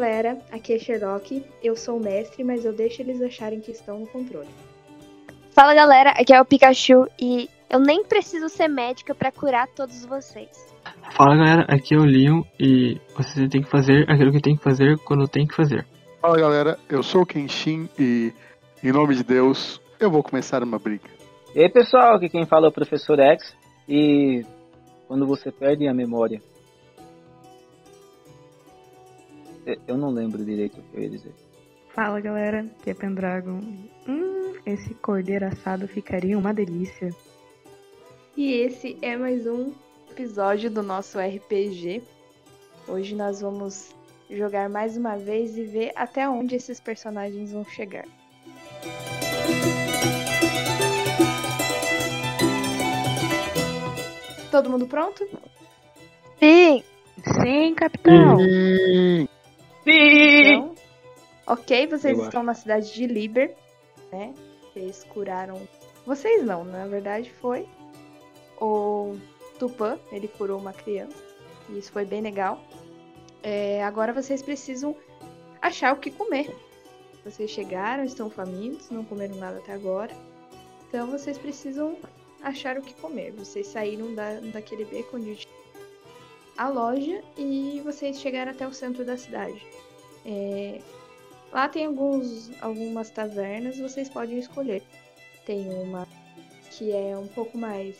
Fala galera, aqui é Sherlock. Eu sou o mestre, mas eu deixo eles acharem que estão no controle. Fala galera, aqui é o Pikachu e eu nem preciso ser médica para curar todos vocês. Fala galera, aqui é o Leon e você tem que fazer aquilo que tem que fazer quando tem que fazer. Fala galera, eu sou o Kenshin e, em nome de Deus, eu vou começar uma briga. E aí pessoal, aqui quem fala é o Professor X e quando você perde a memória. Eu não lembro direito o que eu ia dizer. Fala galera, aqui é Pendragon. Hum, esse cordeiro assado ficaria uma delícia. E esse é mais um episódio do nosso RPG. Hoje nós vamos jogar mais uma vez e ver até onde esses personagens vão chegar. Todo mundo pronto? Sim! Sim, capitão! Sim! Então, ok, vocês Eu estão na cidade de Liber, né? Vocês curaram. Vocês não, na verdade foi o Tupã, ele curou uma criança. E isso foi bem legal. É, agora vocês precisam achar o que comer. Vocês chegaram, estão famintos, não comeram nada até agora. Então vocês precisam achar o que comer. Vocês saíram da, daquele beco onde a loja e vocês chegaram até o centro da cidade. É, lá tem alguns, algumas tavernas, vocês podem escolher. Tem uma que é um pouco mais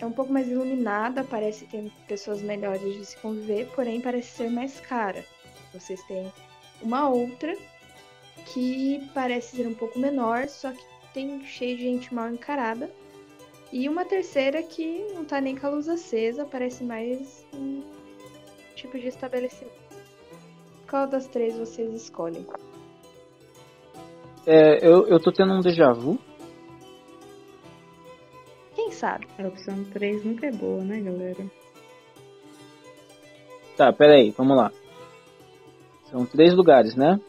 é um pouco mais iluminada, parece ter pessoas melhores de se conviver, porém parece ser mais cara. Vocês têm uma outra que parece ser um pouco menor, só que tem cheio de gente mal encarada. E uma terceira que não tá nem com a luz acesa, parece mais um tipo de estabelecimento. Qual das três vocês escolhem? É, eu, eu tô tendo um déjà vu. Quem sabe? A opção 3 nunca é boa, né, galera? Tá, pera aí, vamos lá. São três lugares, né?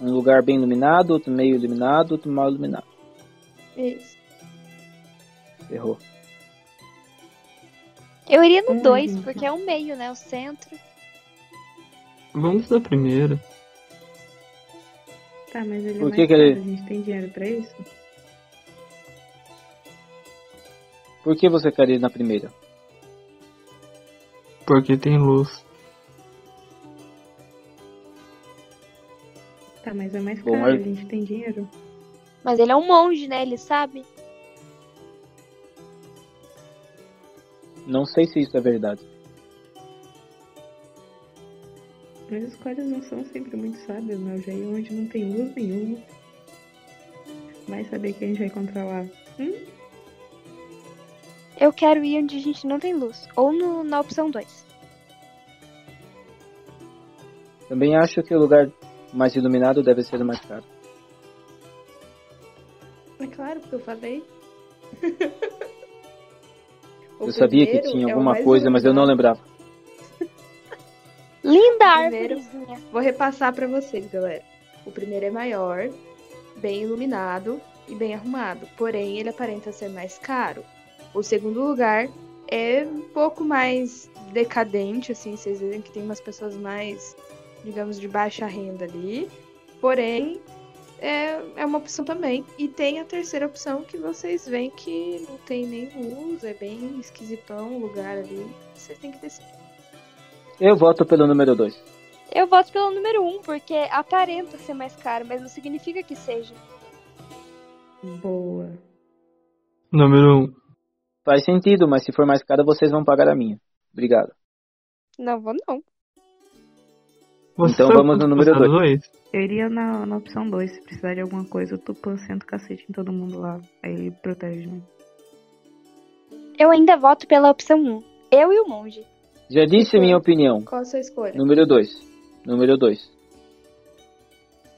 Um lugar bem iluminado, outro meio iluminado, outro mal iluminado. Isso. Errou. Eu iria no Hum, 2, então. porque é o meio, né? O centro. Vamos da primeira. Tá, mas ele Por é que mais que caro, ele- a gente tem dinheiro pra isso? Por que você quer ir na primeira? Porque tem luz. Tá, mas é mais Bom, caro, mas- a gente tem dinheiro. Mas ele é um monge, né? Ele sabe. Não sei se isso é verdade. Mas as coisas não são sempre muito sábias, né? Eu já ia onde não tem luz nenhuma. Vai saber quem a gente vai encontrar lá. Hum? Eu quero ir onde a gente não tem luz. Ou no- na opção 2. Também acho que o lugar mais iluminado deve ser o mais caro. É claro, porque eu falei. O Eu sabia que tinha é alguma mais coisa, mas eu não lembrava. Linda Primeiro- árvorezinha. Vou repassar pra vocês, galera. O primeiro é maior, bem iluminado e bem arrumado, porém ele aparenta ser mais caro. O segundo lugar é um pouco mais decadente, assim, vocês veem que tem umas pessoas mais, digamos, de baixa renda ali, porém é, é uma opção também. E tem a terceira opção que vocês veem que não tem nem luz, é bem esquisitão o lugar ali. Vocês têm que decidir. Eu voto pelo número 2. Eu voto pelo número 1, um, porque aparenta ser mais caro, mas não significa que seja. Boa. Número 1. Um. Faz sentido, mas se for mais caro, vocês vão pagar a minha. Obrigado. Não vou, não. Você Então vamos no quanto número custa dois. dois? Eu iria na, na opção 2, se precisar de alguma coisa, o Tupã senta o cacete em todo mundo lá. Aí ele protege, né? Eu ainda voto pela opção 1. Um. Eu e o monge. Já disse minha opinião. Qual a sua escolha? Número 2. Número 2.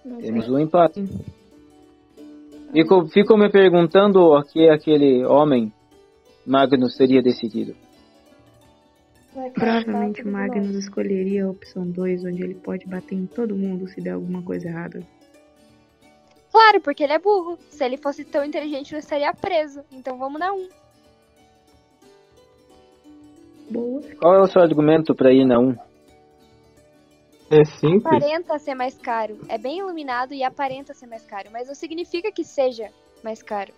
Não sei. Temos um empate. Fico, fico me perguntando o que aquele homem Magnus teria decidido. Provavelmente Magnus escolheria a opção 2, onde ele pode bater em todo mundo se der alguma coisa errada. Claro, porque ele é burro. Se ele fosse tão inteligente, não estaria preso. Então vamos na 1. Um. Boa. Qual é o seu argumento para ir na 1? É simples. Aparenta ser mais caro. É bem iluminado e aparenta ser mais caro, mas não significa que seja mais caro.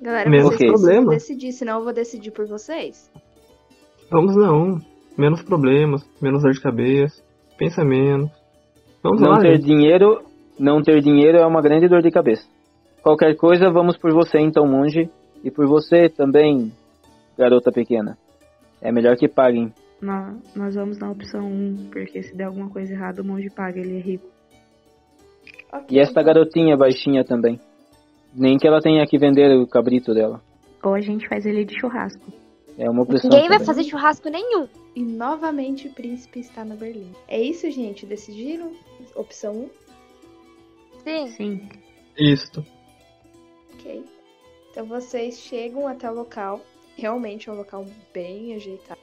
Galera, Menos vocês precisam problema. decidir, senão eu vou decidir por vocês. Vamos não. Menos problemas, menos dor de cabeça. Pensa menos. Vamos Não lá, ter gente. dinheiro, não ter dinheiro é uma grande dor de cabeça. Qualquer coisa, vamos por você então, monge, e por você também, garota pequena. É melhor que paguem. Nó- Nós vamos na opção 1, porque se der alguma coisa errada, o monge paga, ele é rico. Ok, E esta então. garotinha baixinha também. Nem que ela tenha que vender o cabrito dela. Ou a gente faz ele de churrasco. É uma opção. Ninguém vai também. fazer churrasco nenhum. E novamente o príncipe está no Berlim. É isso, gente? Decidiram? Opção 1? Sim. Sim. Isso. Ok. Então vocês chegam até o local. Realmente é um local bem ajeitado.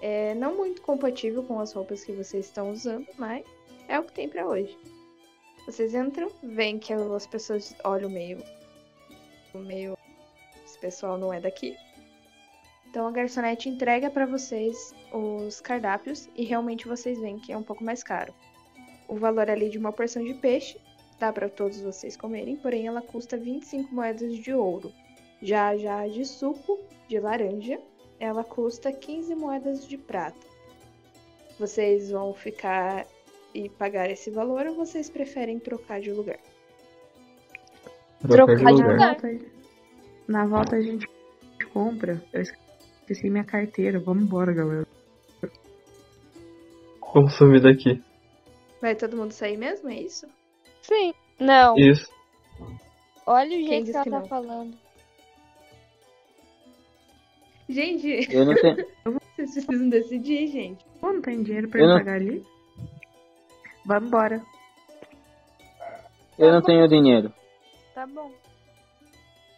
É não muito compatível com as roupas que vocês estão usando, mas é o que tem pra hoje. Vocês entram, veem que as pessoas olham meio. meio. Esse pessoal não é daqui. Então a garçonete entrega pra vocês os cardápios e realmente vocês veem que é um pouco mais caro. O valor ali de uma porção de peixe dá para todos vocês comerem, porém ela custa 25 moedas de ouro. Já já de suco de laranja, ela custa 15 moedas de prata. Vocês vão ficar e pagar esse valor ou vocês preferem trocar de lugar? Trocar de Trocar de lugar. lugar. Na volta, na volta a gente compra. Eu esqueci minha carteira. Vamos embora, galera. Vamos sumir daqui. Vai todo mundo sair mesmo? É isso? Sim. Não. Isso. Olha o jeito que ela que tá não? falando. Gente, Eu não tenho. vocês precisam decidir, gente. Pô, não tem dinheiro pra Eu eu não- pagar ali? Vamos embora. Eu não tenho dinheiro. Tá bom.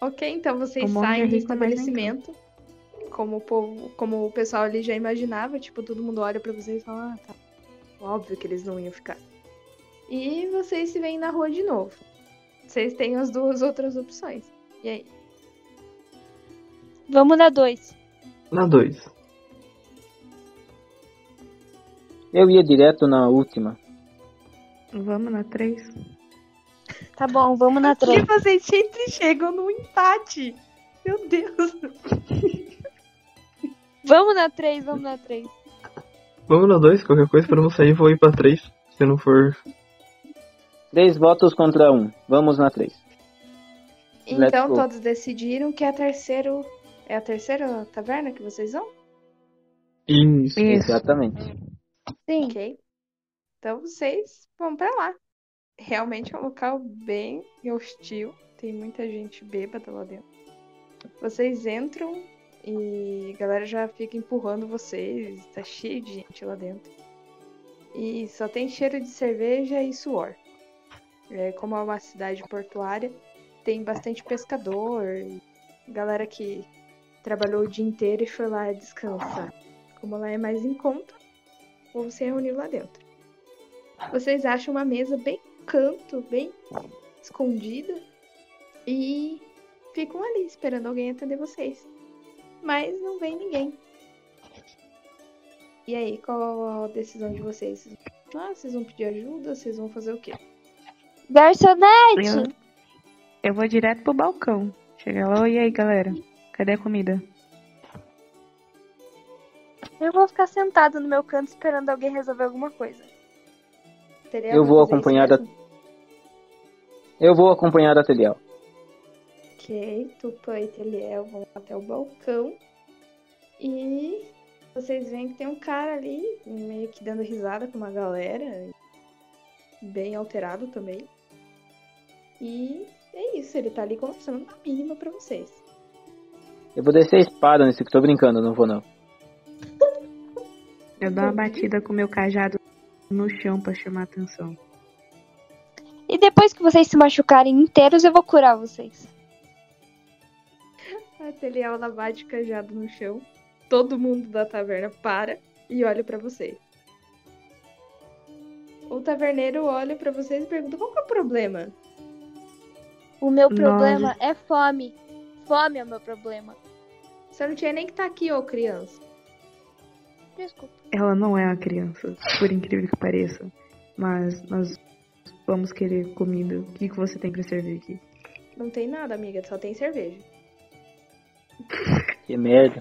Ok, então vocês saem do estabelecimento. Como o, povo, como o pessoal ali já imaginava, tipo, todo mundo olha pra vocês e fala, ah, tá. Óbvio que eles não iam ficar. E vocês se veem na rua de novo. Vocês têm as duas outras opções. E aí? Vamos na 2. Na 2. Eu ia direto na última. Vamos na 3. Tá bom, vamos na E 3. vocês sempre chegam no empate. Meu Deus. Vamos na 3, vamos na 3. Vamos na 2. Qualquer coisa pra não sair, vou ir pra 3. Se não for. Três votos contra um. Vamos na três. Let's Então go. todos decidiram que é a terceira. É a terceira taverna que vocês vão? Isso. Isso. Exatamente. Sim. Ok. Então vocês vão pra lá. Realmente é um local bem hostil. Tem muita gente bêbada lá dentro. Vocês entram e a galera já fica empurrando vocês. Tá cheio de gente lá dentro. E só tem cheiro de cerveja e suor. É, como é uma cidade portuária, tem bastante pescador. Galera que trabalhou o dia inteiro e foi lá descansar. Como lá é mais em conta, ou se reuniu lá dentro. Vocês acham uma mesa bem canto, bem escondida, e ficam ali esperando alguém atender vocês. Mas não vem ninguém. E aí, qual a decisão de vocês? Ah, vocês vão pedir ajuda? Vocês vão fazer o quê? Garçonete! Eu, eu vou direto pro balcão. Chega lá, e aí, galera? Cadê a comida? Eu vou ficar sentada no meu canto esperando alguém resolver alguma coisa. Teria Eu vou acompanhar da-? Eu vou acompanhar a Telial. Ok, Tupã e Teliel vão até o balcão. E vocês veem que tem um cara ali, meio que dando risada com uma galera. Bem alterado também. E é isso, ele tá ali conversando na mínima pra vocês. Eu vou descer a espada nesse que tô brincando, não vou não. Eu dou uma batida com meu cajado no chão pra chamar atenção. E depois que vocês se machucarem inteiros, eu vou curar vocês. Ela bate cajado no chão. Todo mundo da taverna para e olha pra vocês. O taverneiro olha pra vocês e pergunta: qual que é o problema? O meu Nossa. problema é fome. Fome é o meu problema. Você não tinha nem que estar aqui, ô criança. Desculpa. Ela não é uma criança, por incrível que pareça. Mas nós vamos querer comida. O que, que você tem pra servir aqui? Não tem nada, amiga, só tem cerveja. Que merda.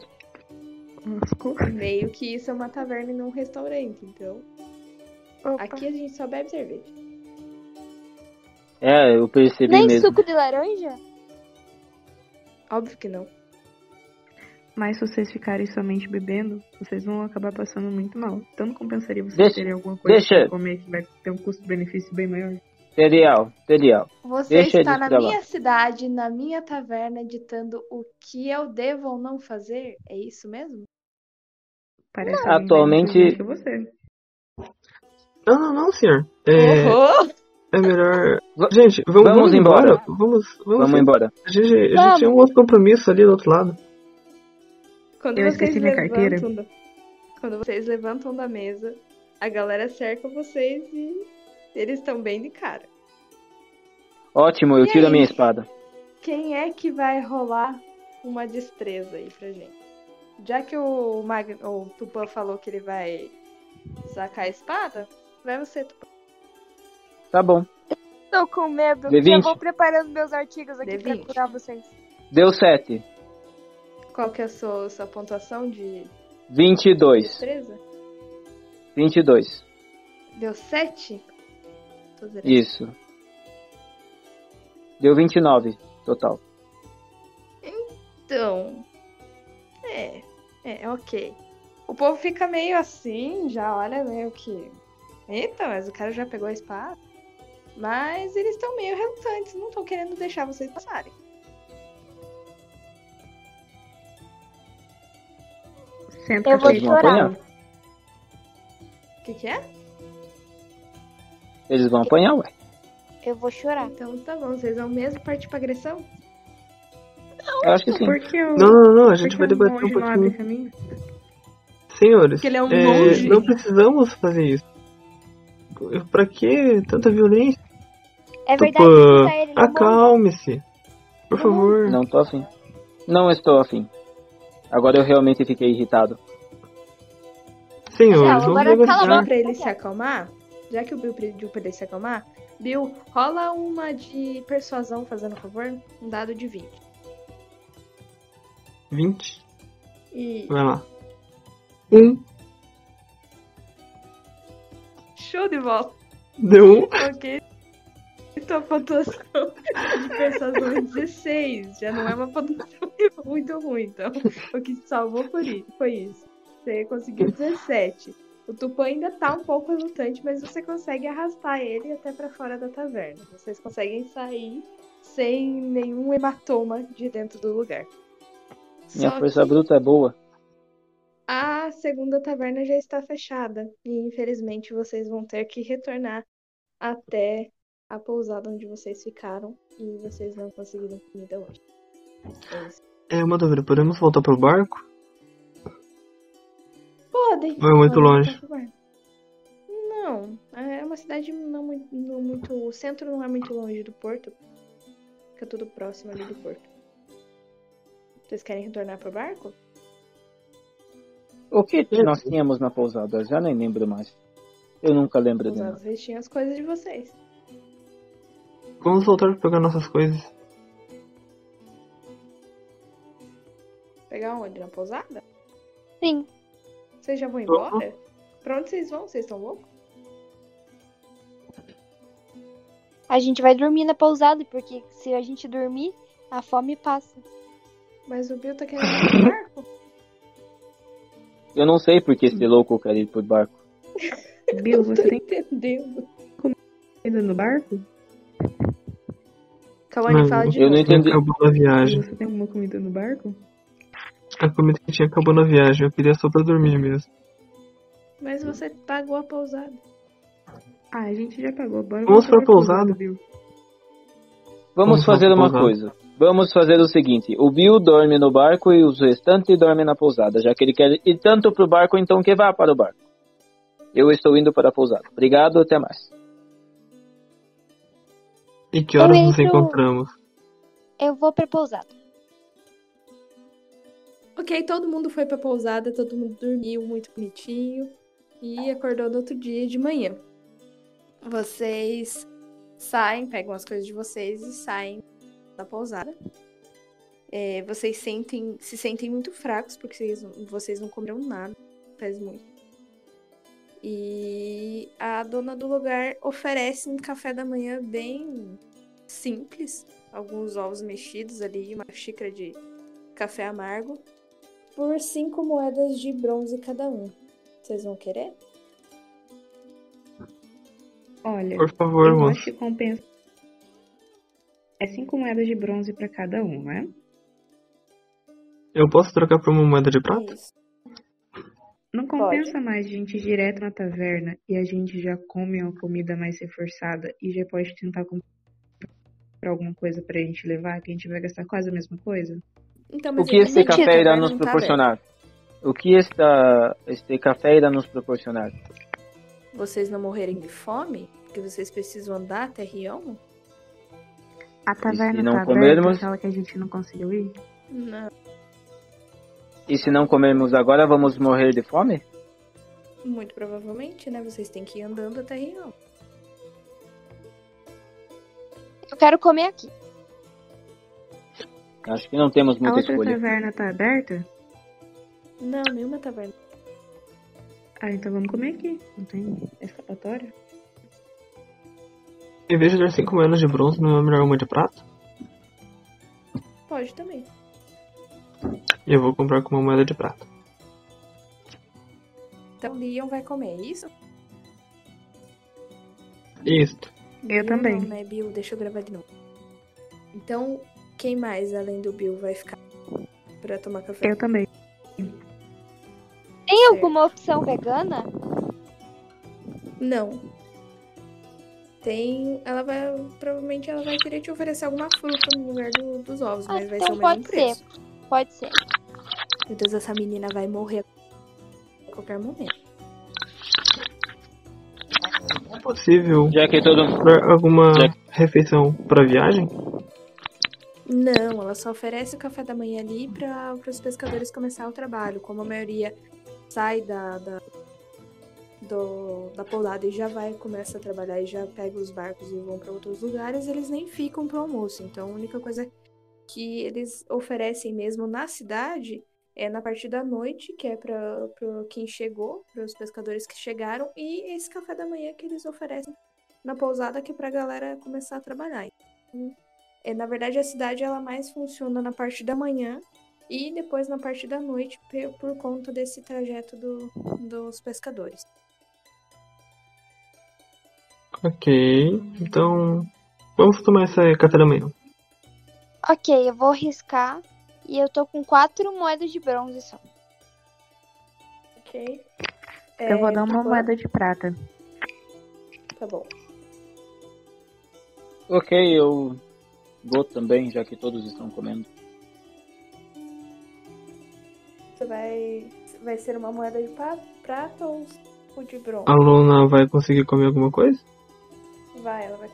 Meio que isso é uma taverna e não um restaurante, então. Opa. Aqui a gente só bebe cerveja. É, eu percebi Nem mesmo. suco de laranja? Óbvio que não. Mas se vocês ficarem somente bebendo, vocês vão acabar passando muito mal. Então não compensaria vocês Deixa- terem alguma coisa deixa- pra comer que vai ter um custo-benefício bem maior. Cereal, cereal. Você Deixa está na minha cidade, na minha taverna, ditando o que eu devo ou não fazer? É isso mesmo? Parece Não. Atualmente- que você. Não, não, não, senhor. É, Uhum. é melhor. Gente, vamos, vamos vamos embora. embora. Vamos, vamos, Vamos embora. A gente, a gente Vamos. tem um outro compromisso ali do outro lado. Quando Eu vocês esqueci minha carteira. levantam da... Quando vocês levantam da mesa, a galera cerca vocês e eles estão bem de cara. Ótimo, eu E tiro a aí? minha espada. Quem é que vai rolar uma destreza aí pra gente? Já que o, Mag... o Tupã falou que ele vai sacar a espada, vai você, Tupã. Tá bom. Tô com medo. D20. Já vou preparando meus artigos aqui pra D20. curar vocês. Deu 7. Qual que é a sua, sua pontuação de 22. destreza? 22. Deu 7? Tô zerando. Isso. Deu 29 total. Então. É. É, ok. O povo fica meio assim, já olha meio que. Eita, mas o cara já pegou a espada. Mas eles estão meio relutantes, não estão querendo deixar vocês passarem. Senta Eu vou apanhar. O que, que é? Eles vão apanhar, ué. Eu vou chorar. Então tá bom, vocês vão mesmo partir pra agressão? Eu acho que sim. Eu... Não, não, não, a gente vai debater um não pouquinho. Senhores, é um é, não precisamos fazer isso. Pra que tanta violência? É verdade, é bom. acalme-se. Por favor. Não tô afim. Não estou afim. Agora eu realmente fiquei irritado. Senhores, Não, vamos agora cala pra ele se acalmar, já que o Bill pediu pra ele se acalmar, Bill, rola uma de persuasão, fazendo favor. Um dado de 20. 20. E Vai lá. Um. show de volta. Deu um. Ok. Tua pontuação de persuasão é 16. Já não é uma pontuação muito ruim. Então, o que te salvou foi isso. Você conseguiu 17. O Tupã ainda tá um pouco relutante, mas você consegue arrastar ele até pra fora da taverna. Vocês conseguem sair sem nenhum hematoma de dentro do lugar. Minha Só força que bruta é boa. a segunda taverna já está fechada. E infelizmente vocês vão ter que retornar até a pousada onde vocês ficaram. E vocês não conseguiram comida hoje. É isso. É uma dúvida, podemos voltar pro barco? Podem. É muito longe? Não, é uma cidade não muito, não muito. O centro não é muito longe do porto. Fica tudo próximo ali do porto. Vocês querem retornar pro barco? O que nós tínhamos na pousada? Já nem lembro mais. Eu nunca lembro dela. vocês tinham as coisas de vocês. Vamos voltar pra pegar nossas coisas. Pegar onde? Na pousada? Sim. Vocês já vão embora? Pra onde vocês vão? Vocês estão loucos? A gente vai dormir na pousada, porque se a gente dormir, a fome passa. Mas o Bill tá querendo ir pro barco? Eu não sei porque esse louco quer ir pro barco. Bill, você tem entendendo. comida no barco? Kawane, Não, fala de eu não novo. entendi. Acabou na viagem. Você tem alguma comida no barco? A comida que tinha acabou na viagem. Eu queria só pra dormir mesmo. Mas você pagou a pousada. Ah, a gente já pagou. Bora Vamos pra pousada? Bill. Vamos Vamos fazer uma pousada. coisa. Vamos fazer o seguinte: o Bill dorme no barco e os restantes dormem na pousada. Já que ele quer ir tanto pro barco, então que vá para o barco. Eu estou indo para a pousada. Obrigado, até mais. E que horas Eu nos entro- encontramos? Eu vou pra pousada. Ok, todo mundo foi pra pousada, todo mundo dormiu muito bonitinho e acordou no outro dia de manhã. Vocês saem, pegam as coisas de vocês e saem da pousada. É, vocês sentem, se sentem muito fracos porque vocês, vocês não comeram nada, faz muito. E a dona do lugar oferece um café da manhã bem simples, alguns ovos mexidos ali, uma xícara de café amargo, por cinco moedas de bronze cada um. Vocês vão querer? Olha, Por favor, eu moço. acho que compensa. É cinco moedas de bronze pra cada um, né? Eu posso trocar por uma moeda de prata? Isso. Não compensa mais a gente ir direto na taverna e a gente já come uma comida mais reforçada e já pode tentar comprar alguma coisa pra gente levar, que a gente vai gastar quase a mesma coisa? Então, O que esse café irá nos tá proporcionar? O que esta, este café irá nos proporcionar? Vocês não morrerem de fome? Porque vocês precisam andar até Rion? A taverna não tá comermos? aberta, aquela que a gente não conseguiu ir? Não. E se não comermos agora, vamos morrer de fome? Muito provavelmente, né? Vocês têm que ir andando até Rion. Eu quero comer aqui. Acho que não temos A muita outra escolha. taverna tá aberta? Não, nenhuma taverna. Ah, então vamos comer aqui. Não tem escapatória? Em vez de dar 5 moedas de bronze, não é melhor uma de prata? Pode também. E eu vou comprar com uma moeda de prata. Então Leon vai comer, é isso? Isto. Eu Bill também. Não, né, Bill? Deixa eu gravar de novo. Então, quem mais além do Bill vai ficar pra tomar café? Eu também. Tem alguma opção vegana? Não. Tem. Ela vai. Provavelmente ela vai querer te oferecer alguma fruta no lugar do- dos ovos, Ah, mas vai então ser o mesmo pode ser. preço. Pode ser. Meu Deus, essa menina vai morrer a qualquer momento. É possível Já que todo alguma Já- refeição pra viagem? Não, ela só oferece o café da manhã ali para os pescadores começar o trabalho. Como a maioria sai da, da, do- da pousada e já vai, começa a trabalhar e já pega os barcos e vão para outros lugares, eles nem ficam pro almoço. Então a única coisa que eles oferecem mesmo na cidade é na parte da noite, que é para quem chegou, para os pescadores que chegaram, e esse café da manhã que eles oferecem na pousada, que é pra galera começar a trabalhar. Então, é, na verdade, a cidade ela mais funciona na parte da manhã e depois na parte da noite por conta desse trajeto do- dos pescadores. Ok, então vamos tomar esse café da manhã. Ok, eu vou riscar. E eu tô com quatro moedas de bronze só. Ok? Eu vou É, dar uma Tupã, moeda de prata. Tá bom. Ok, eu vou também, já que todos estão comendo. Você vai, vai ser uma moeda de prata ou ou de bronze? A Luna vai conseguir comer alguma coisa? Vai, ela vai.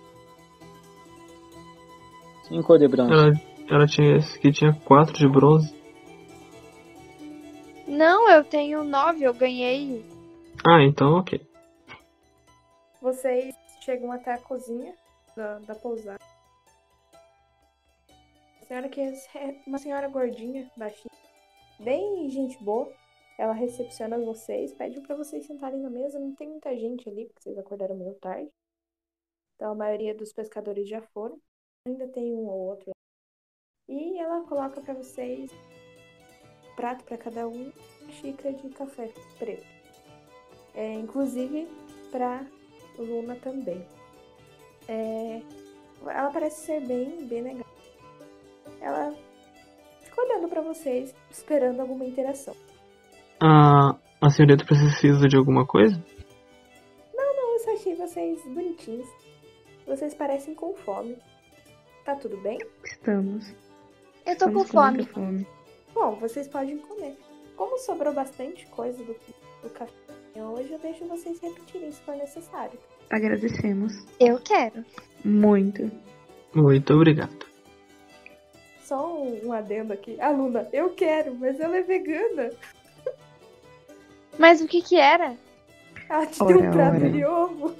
Cinco de bronze. Ela, ela tinha esse que tinha 4 de bronze. Não, eu tenho nove, eu ganhei. Ah, então ok. Vocês chegam até a cozinha da, da pousada. Senhora que é uma senhora gordinha, baixinha, bem gente boa. Ela recepciona vocês, pede pra vocês sentarem na mesa. Não tem muita gente ali, porque vocês acordaram meio tarde. Então a maioria dos pescadores já foram. Ainda tem um ou outro. E ela coloca pra vocês prato pra cada um, xícara de café preto. É, inclusive pra Luna também. É, ela parece ser bem, bem legal. Ela fica olhando pra vocês, esperando alguma interação. A, a senhorita precisa de alguma coisa? Não, eu só achei vocês bonitinhos. Vocês parecem com fome. Tá tudo bem? Estamos. Eu tô com Estamos fome. muita fome. Bom, vocês podem comer. Como sobrou bastante coisa do, do café hoje, eu deixo vocês repetirem se for necessário. Agradecemos Eu quero. muito. Muito obrigado. Só um, um adendo aqui. Aluna, eu quero, mas ela é vegana. Mas o que que era? Ela te deu um prato ora. de ovo.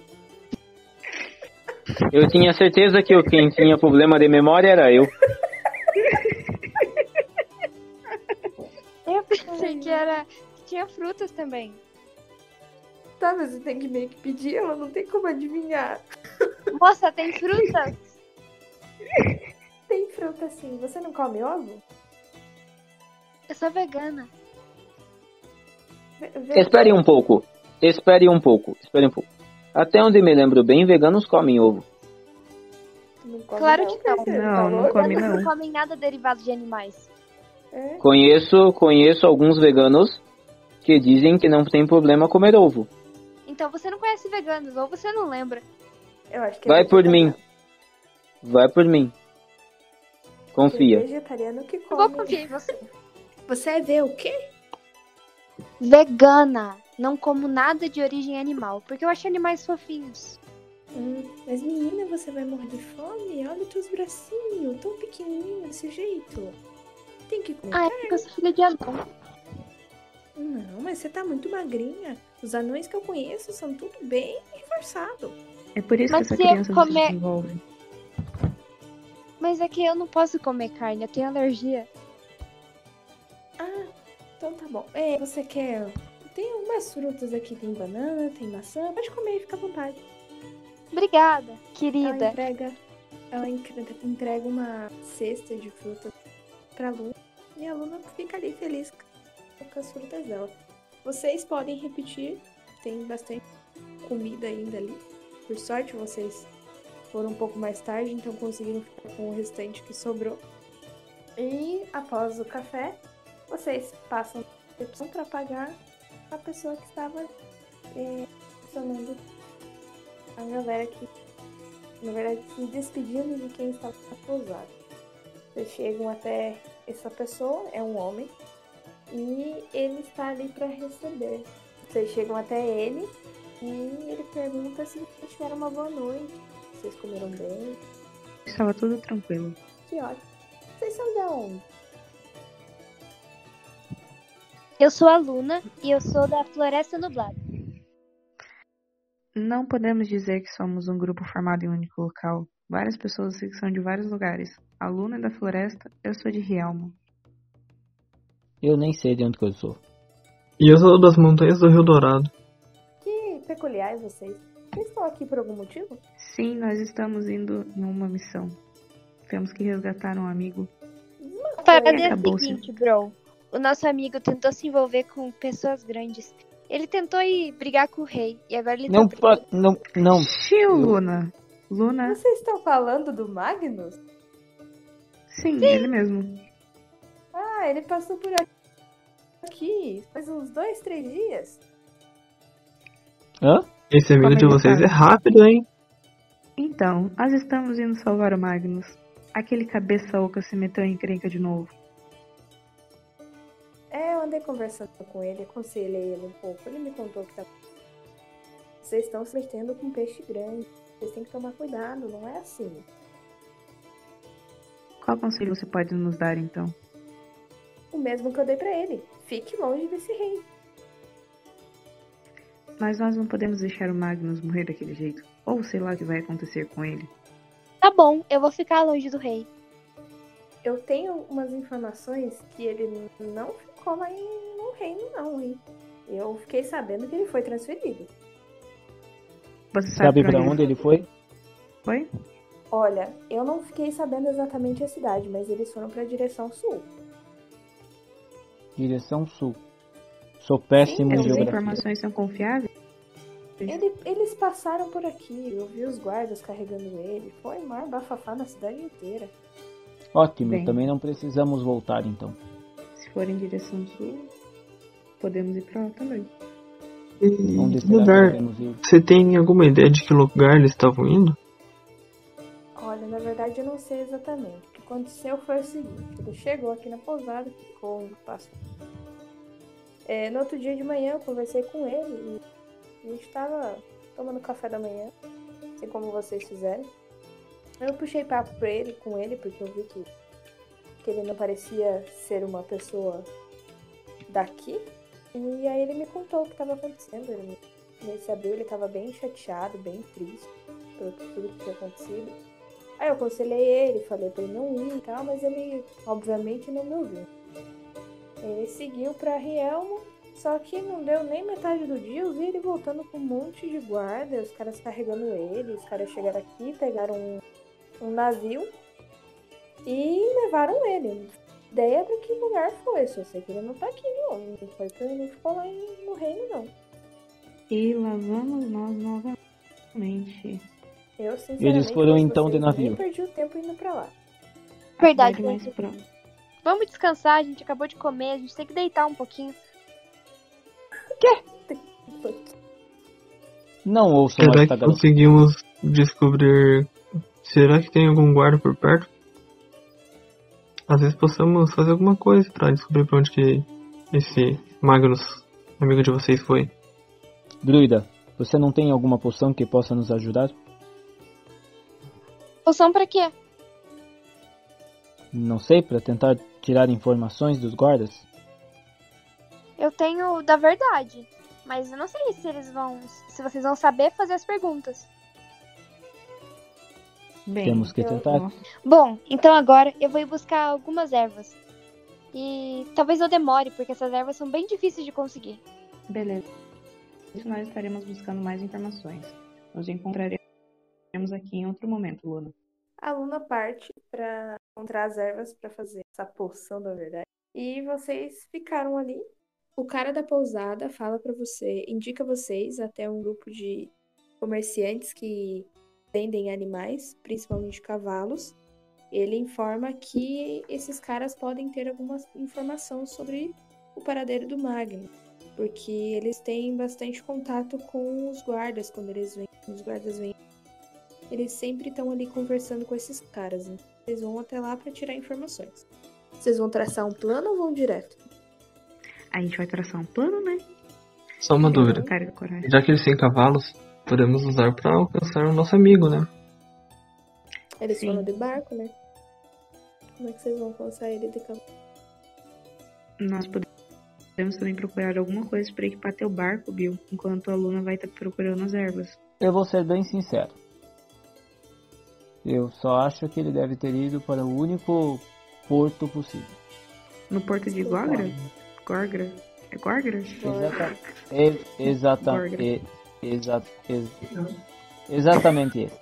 Eu tinha certeza que quem tinha problema de memória era eu. Eu pensei que era. que tinha frutas também. Tá, mas você tem que meio que pedir, ela não tem como adivinhar. Moça, tem frutas? Tem fruta sim. Você não come ovo? Eu sou vegana. Ve- Espere um pouco. Espere um pouco. Espere um pouco. Até onde me lembro bem, veganos comem ovo. Não come Claro que não. parceiro, Não, não louco? come Veganos não. não comem nada derivado de animais. É. Conheço, conheço alguns veganos que dizem que não tem problema comer ovo. Então você não conhece veganos, ou você não lembra. Eu acho que Vai por mim. Vai por mim. Tem Confia. vegetariano que Eu vou come. confiar em você. Você é ver o quê? Vegana. Não como nada de origem animal, porque eu acho animais fofinhos. Hum, mas menina, você vai morrer de fome? Olha os teus bracinhos, tão pequenininho desse jeito. Tem que comer. Ah, é porque eu sou filha de anão. Não, mas você tá muito magrinha. Os anões que eu conheço são tudo bem reforçado. É por isso Mas que essa criança não se comer- desenvolve. Mas é que eu não posso comer carne, eu tenho alergia. Ah, então tá bom. É, você quer. Tem algumas frutas aqui, tem banana, tem maçã. Pode comer, fica à vontade. Obrigada, Ela querida. entrega. Ela entre- entrega uma cesta de frutas pra Luna. E a Luna fica ali feliz com as frutas dela. Vocês podem repetir. Tem bastante comida ainda ali. Por sorte, vocês foram um pouco mais tarde, então conseguiram ficar com o restante que sobrou. E após o café, vocês passam a recepção para pagar a pessoa que estava é, funcionando a galera que, na verdade, se despedindo de quem estava na pousada. Vocês chegam até essa pessoa, é um homem, e ele está ali para receber. Vocês chegam até ele e ele pergunta se tiveram uma boa noite, vocês comeram bem. Estava tudo tranquilo. Que ótimo. Vocês são de onde? Eu sou a Luna e eu sou da Floresta Nublada. Não podemos dizer que somos um grupo formado em um único local. Várias pessoas aqui são de vários lugares. A Luna é da floresta, eu sou de Rielmo. Eu nem sei de onde que eu sou. E eu sou das montanhas do Rio Dourado. Que peculiares vocês. Vocês estão aqui por algum motivo? Sim, nós estamos indo em uma missão. Temos que resgatar um amigo. A parada é a seguinte, bro. O nosso amigo tentou se envolver com pessoas grandes. Ele tentou ir brigar com o rei. E agora ele Não, tá... não, não. Tio Luna! Luna? Vocês estão falando do Magnus? Sim, ele mesmo. Ah, ele passou por aqui faz uns dois, três dias. Hã? Esse amigo Como de vocês é rápido, hein? Então, nós estamos indo salvar o Magnus. Aquele cabeça oca se meteu em encrenca de novo. É, eu andei conversando com ele, aconselhei ele um pouco. Ele me contou que tá. Vocês estão se metendo com um peixe grande. Vocês têm que tomar cuidado, não é assim. Qual conselho você pode nos dar então? O mesmo que eu dei pra ele. Fique longe desse rei. Mas nós não podemos deixar o Magnus morrer daquele jeito. Ou sei lá o que vai acontecer com ele. Tá bom, eu vou ficar longe do rei. Eu tenho umas informações que ele não ficou lá em, no reino, não, hein? Eu fiquei sabendo que ele foi transferido. Você sabe, Sabe pra onde ele foi? foi? Olha, eu não fiquei sabendo exatamente a cidade, mas eles foram pra direção sul. Direção sul. Sou péssimo em Sim, Essas geografia. informações são confiáveis? Ele- eles passaram por aqui, eu vi os guardas carregando ele. Foi mar bafafá na cidade inteira. Ótimo, Bem. também não precisamos voltar então. Se for em direção sul, podemos ir pra lá também. E Onde será lugar? Você tem alguma ideia de que lugar eles estavam indo? Olha, na verdade eu não sei exatamente. O que aconteceu foi o seguinte: ele chegou aqui na pousada, ficou um passo. É, no outro dia de manhã eu conversei com ele e a gente tava tomando café da manhã, assim como vocês fizeram. Eu puxei papo pra ele, com ele, porque eu vi que que ele não parecia ser uma pessoa daqui. E aí ele me contou o que estava acontecendo. Ele, ele se ele estava bem chateado, bem triste por tudo que tinha acontecido. Aí eu aconselhei ele, falei pra ele não ir e tal, mas ele obviamente não me ouviu. Ele seguiu pra Rielmo, só que não deu nem metade do dia, eu vi ele voltando com um monte de guarda, os caras carregando ele, os caras chegaram aqui, pegaram um, um navio e levaram ele. Ideia pra que lugar foi, só sei que ele não tá aqui não, não foi que ele não ficou lá no reino não. E lá vamos nós novamente. Eu, sinceramente, Eles foram então de navio. Nem perdi o tempo indo pra lá. Verdade, mais gente. próxima. Vamos descansar, a gente acabou de comer, a gente tem que deitar um pouquinho. Não ouçam Será esta que garota. conseguimos descobrir. Será que tem algum guarda por perto? Às vezes possamos fazer alguma coisa pra descobrir pra onde que esse Magnus, amigo de vocês, foi. Druida, você não tem alguma poção que possa nos ajudar? Poção pra quê? Não sei, para tentar tirar informações dos guardas? Eu tenho da verdade. Mas eu não sei se eles vão. se vocês vão saber fazer as perguntas. Bem, Temos que eu- tentar. nossa, Bom, então agora eu vou ir buscar algumas ervas. E talvez eu demore, porque essas ervas são bem difíceis de conseguir. beleza. Isso nós estaremos buscando mais informações. Nos encontraremos aqui em outro momento, Luna. A Luna parte pra encontrar as ervas pra fazer essa poção da verdade. E vocês ficaram ali. O cara da pousada fala pra você, indica vocês até um grupo de comerciantes que vendem animais, principalmente cavalos. Ele informa que esses caras podem ter alguma informação sobre o paradeiro do Magno, porque eles têm bastante contato com os guardas quando eles vêm, os guardas vêm eles sempre estão ali conversando com esses caras. Né? Vocês vão até lá pra tirar informações. Vocês vão traçar um plano ou vão direto? A gente vai traçar um plano, né? Só uma dúvida. Já que eles têm cavalos, podemos usar pra alcançar o nosso amigo, né? Eles Sim. foram de barco, né? Como é que vocês vão alcançar ele de campo? Nós podemos também procurar alguma coisa para equipar teu barco, Bill, enquanto a Luna vai estar procurando as ervas. Eu vou ser bem sincero. Eu só acho que ele deve ter ido para o único porto possível. No porto de Gorgra? Gorgra? É Gorgra? Exata, e- exata, Gorgra. e- exa- ex- exatamente esse.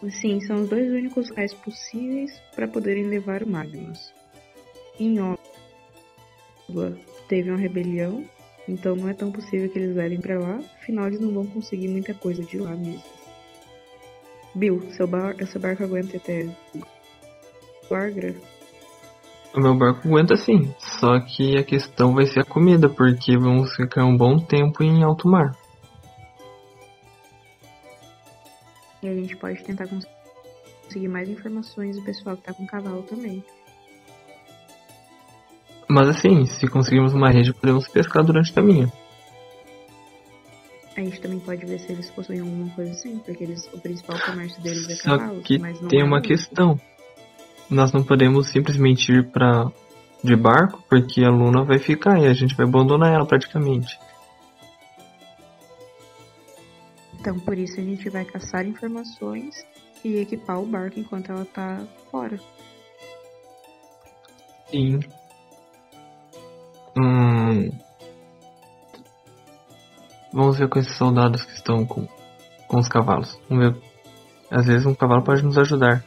Sim, são os dois únicos locais possíveis para poderem levar o Magnus. Em Ogla teve uma rebelião, então não é tão possível que eles levem para lá, afinal eles não vão conseguir muita coisa de lá mesmo. Bill, seu, bar seu barco aguenta até Gorgra? O meu barco aguenta sim, só que a questão vai ser a comida, porque vamos ficar um bom tempo em alto mar. E a gente pode tentar cons- conseguir mais informações do pessoal que tá com cavalo também. Mas assim, se conseguirmos uma rede, podemos pescar durante o caminho. A gente também pode ver se eles possuem alguma coisa assim, porque eles, o principal comércio deles é Só cavalos, que mas não tem é uma muito. questão. Nós não podemos simplesmente ir pra de barco, porque a Luna vai ficar e a gente vai abandonar ela praticamente. Então por isso a gente vai caçar informações e equipar o barco enquanto ela tá fora. Sim. Hum. Vamos ver com esses soldados que estão com, com os cavalos. Vamos ver. Às vezes um cavalo pode nos ajudar.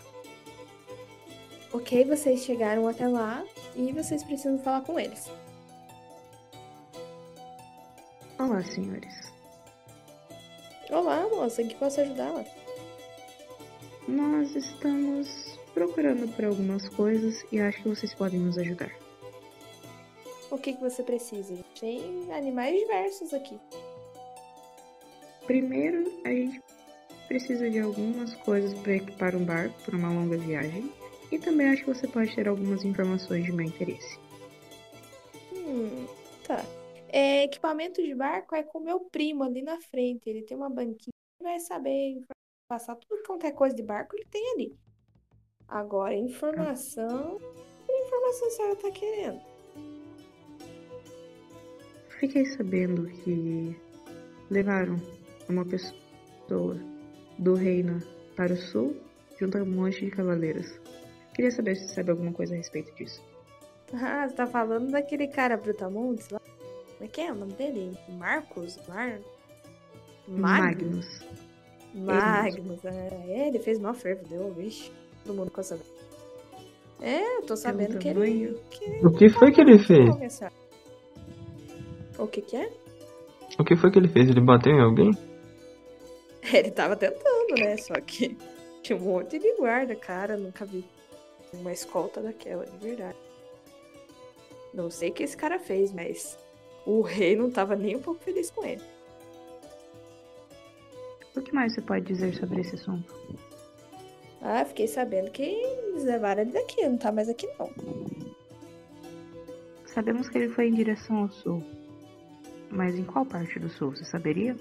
Ok, vocês chegaram até lá e vocês precisam falar com eles. Olá, senhores. Olá, moça, em que posso ajudá-la? Nós estamos procurando por algumas coisas e acho que vocês podem nos ajudar. O que, que você precisa? Tem animais diversos aqui. Primeiro, a gente precisa de algumas coisas para equipar um barco por uma longa viagem. E também acho que você pode ter algumas informações de meu interesse. Hum, tá. É, equipamento de barco é com meu primo ali na frente. Ele tem uma banquinha, ele vai saber passar tudo quanto é coisa de barco, ele tem ali. Agora, informação. Que informação a senhora tá querendo? Fiquei sabendo que levaram uma pessoa do reino para o sul junto a um monte de cavaleiros. Queria saber se você sabe alguma coisa a respeito disso. Ah, você tá falando daquele cara Brutamontes lá? Como é que é o nome dele? Marcos? Mar... Magnus. Magnus, é, ele fez mal fervo, deu, vixe. Todo mundo ficou sabendo. É, eu tô sabendo que ele, que O que foi que ele fez? começar. O que que é? O que foi que ele fez? Ele bateu em alguém? Ele tava tentando, né? Só que tinha um monte de guarda, cara. Nunca vi uma escolta daquela, de verdade. Não sei o que esse cara fez, mas o rei não tava nem um pouco feliz com ele. O que mais você pode dizer sobre esse assunto? Ah, fiquei sabendo que eles levaram ele daqui, não tá mais aqui não. Sabemos que ele foi em direção ao sul. Mas em qual parte do sul, você saberia?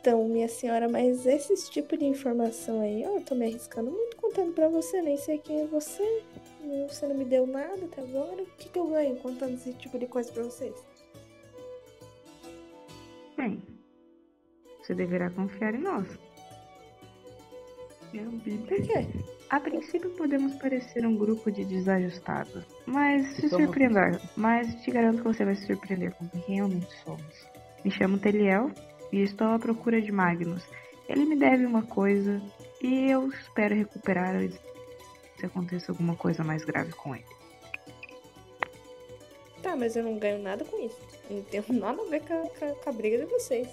Então, minha senhora, mas esse tipo de informação aí, ó, eu tô me arriscando muito contando pra você, nem sei quem é você. Você não me deu nada até agora. O que, que eu ganho contando esse tipo de coisa pra vocês? Bem, você deverá confiar em nós. É um Por quê? A princípio podemos parecer um grupo de desajustados, mas se Somos. surpreender. Mas te garanto que você vai se surpreender com quem realmente somos. Me chamo Teliel e estou à procura de Magnus. Ele me deve uma coisa e eu espero recuperar se aconteça alguma coisa mais grave com ele. Tá, mas eu não ganho nada com isso. Não tenho nada a ver com a, com a- briga de vocês.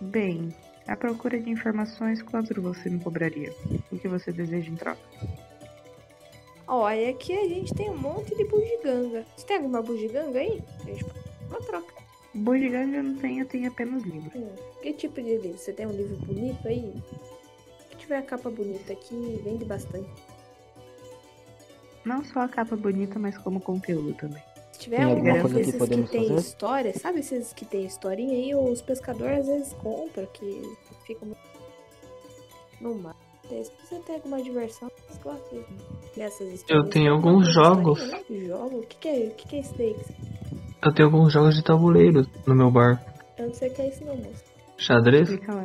Bem, à procura de informações, quanto você me cobraria? O que você deseja em troca? Olha, aqui a gente tem um monte de bugiganga. Você tem alguma bugiganga aí? A gente pode uma troca. Bugiganga eu não tenho, eu tenho apenas livro. Hum, Que tipo de livro? Você tem um livro bonito aí? Se tiver a capa bonita aqui, vende bastante. Não só a capa bonita, mas como conteúdo também. Se tiver Tem alguma coisa que desses que, podemos tem fazer? história, sabe esses que tem historinha aí? Os pescadores às vezes compram, que ficam no mar. Se você tem alguma diversão, histórias. tenho alguns jogos. Jogo? O que, que, é, o que, que é isso daí? Eu tenho alguns jogos de tabuleiro no meu bar. Eu não sei o que é isso não, moço. Xadrez? Fica lá.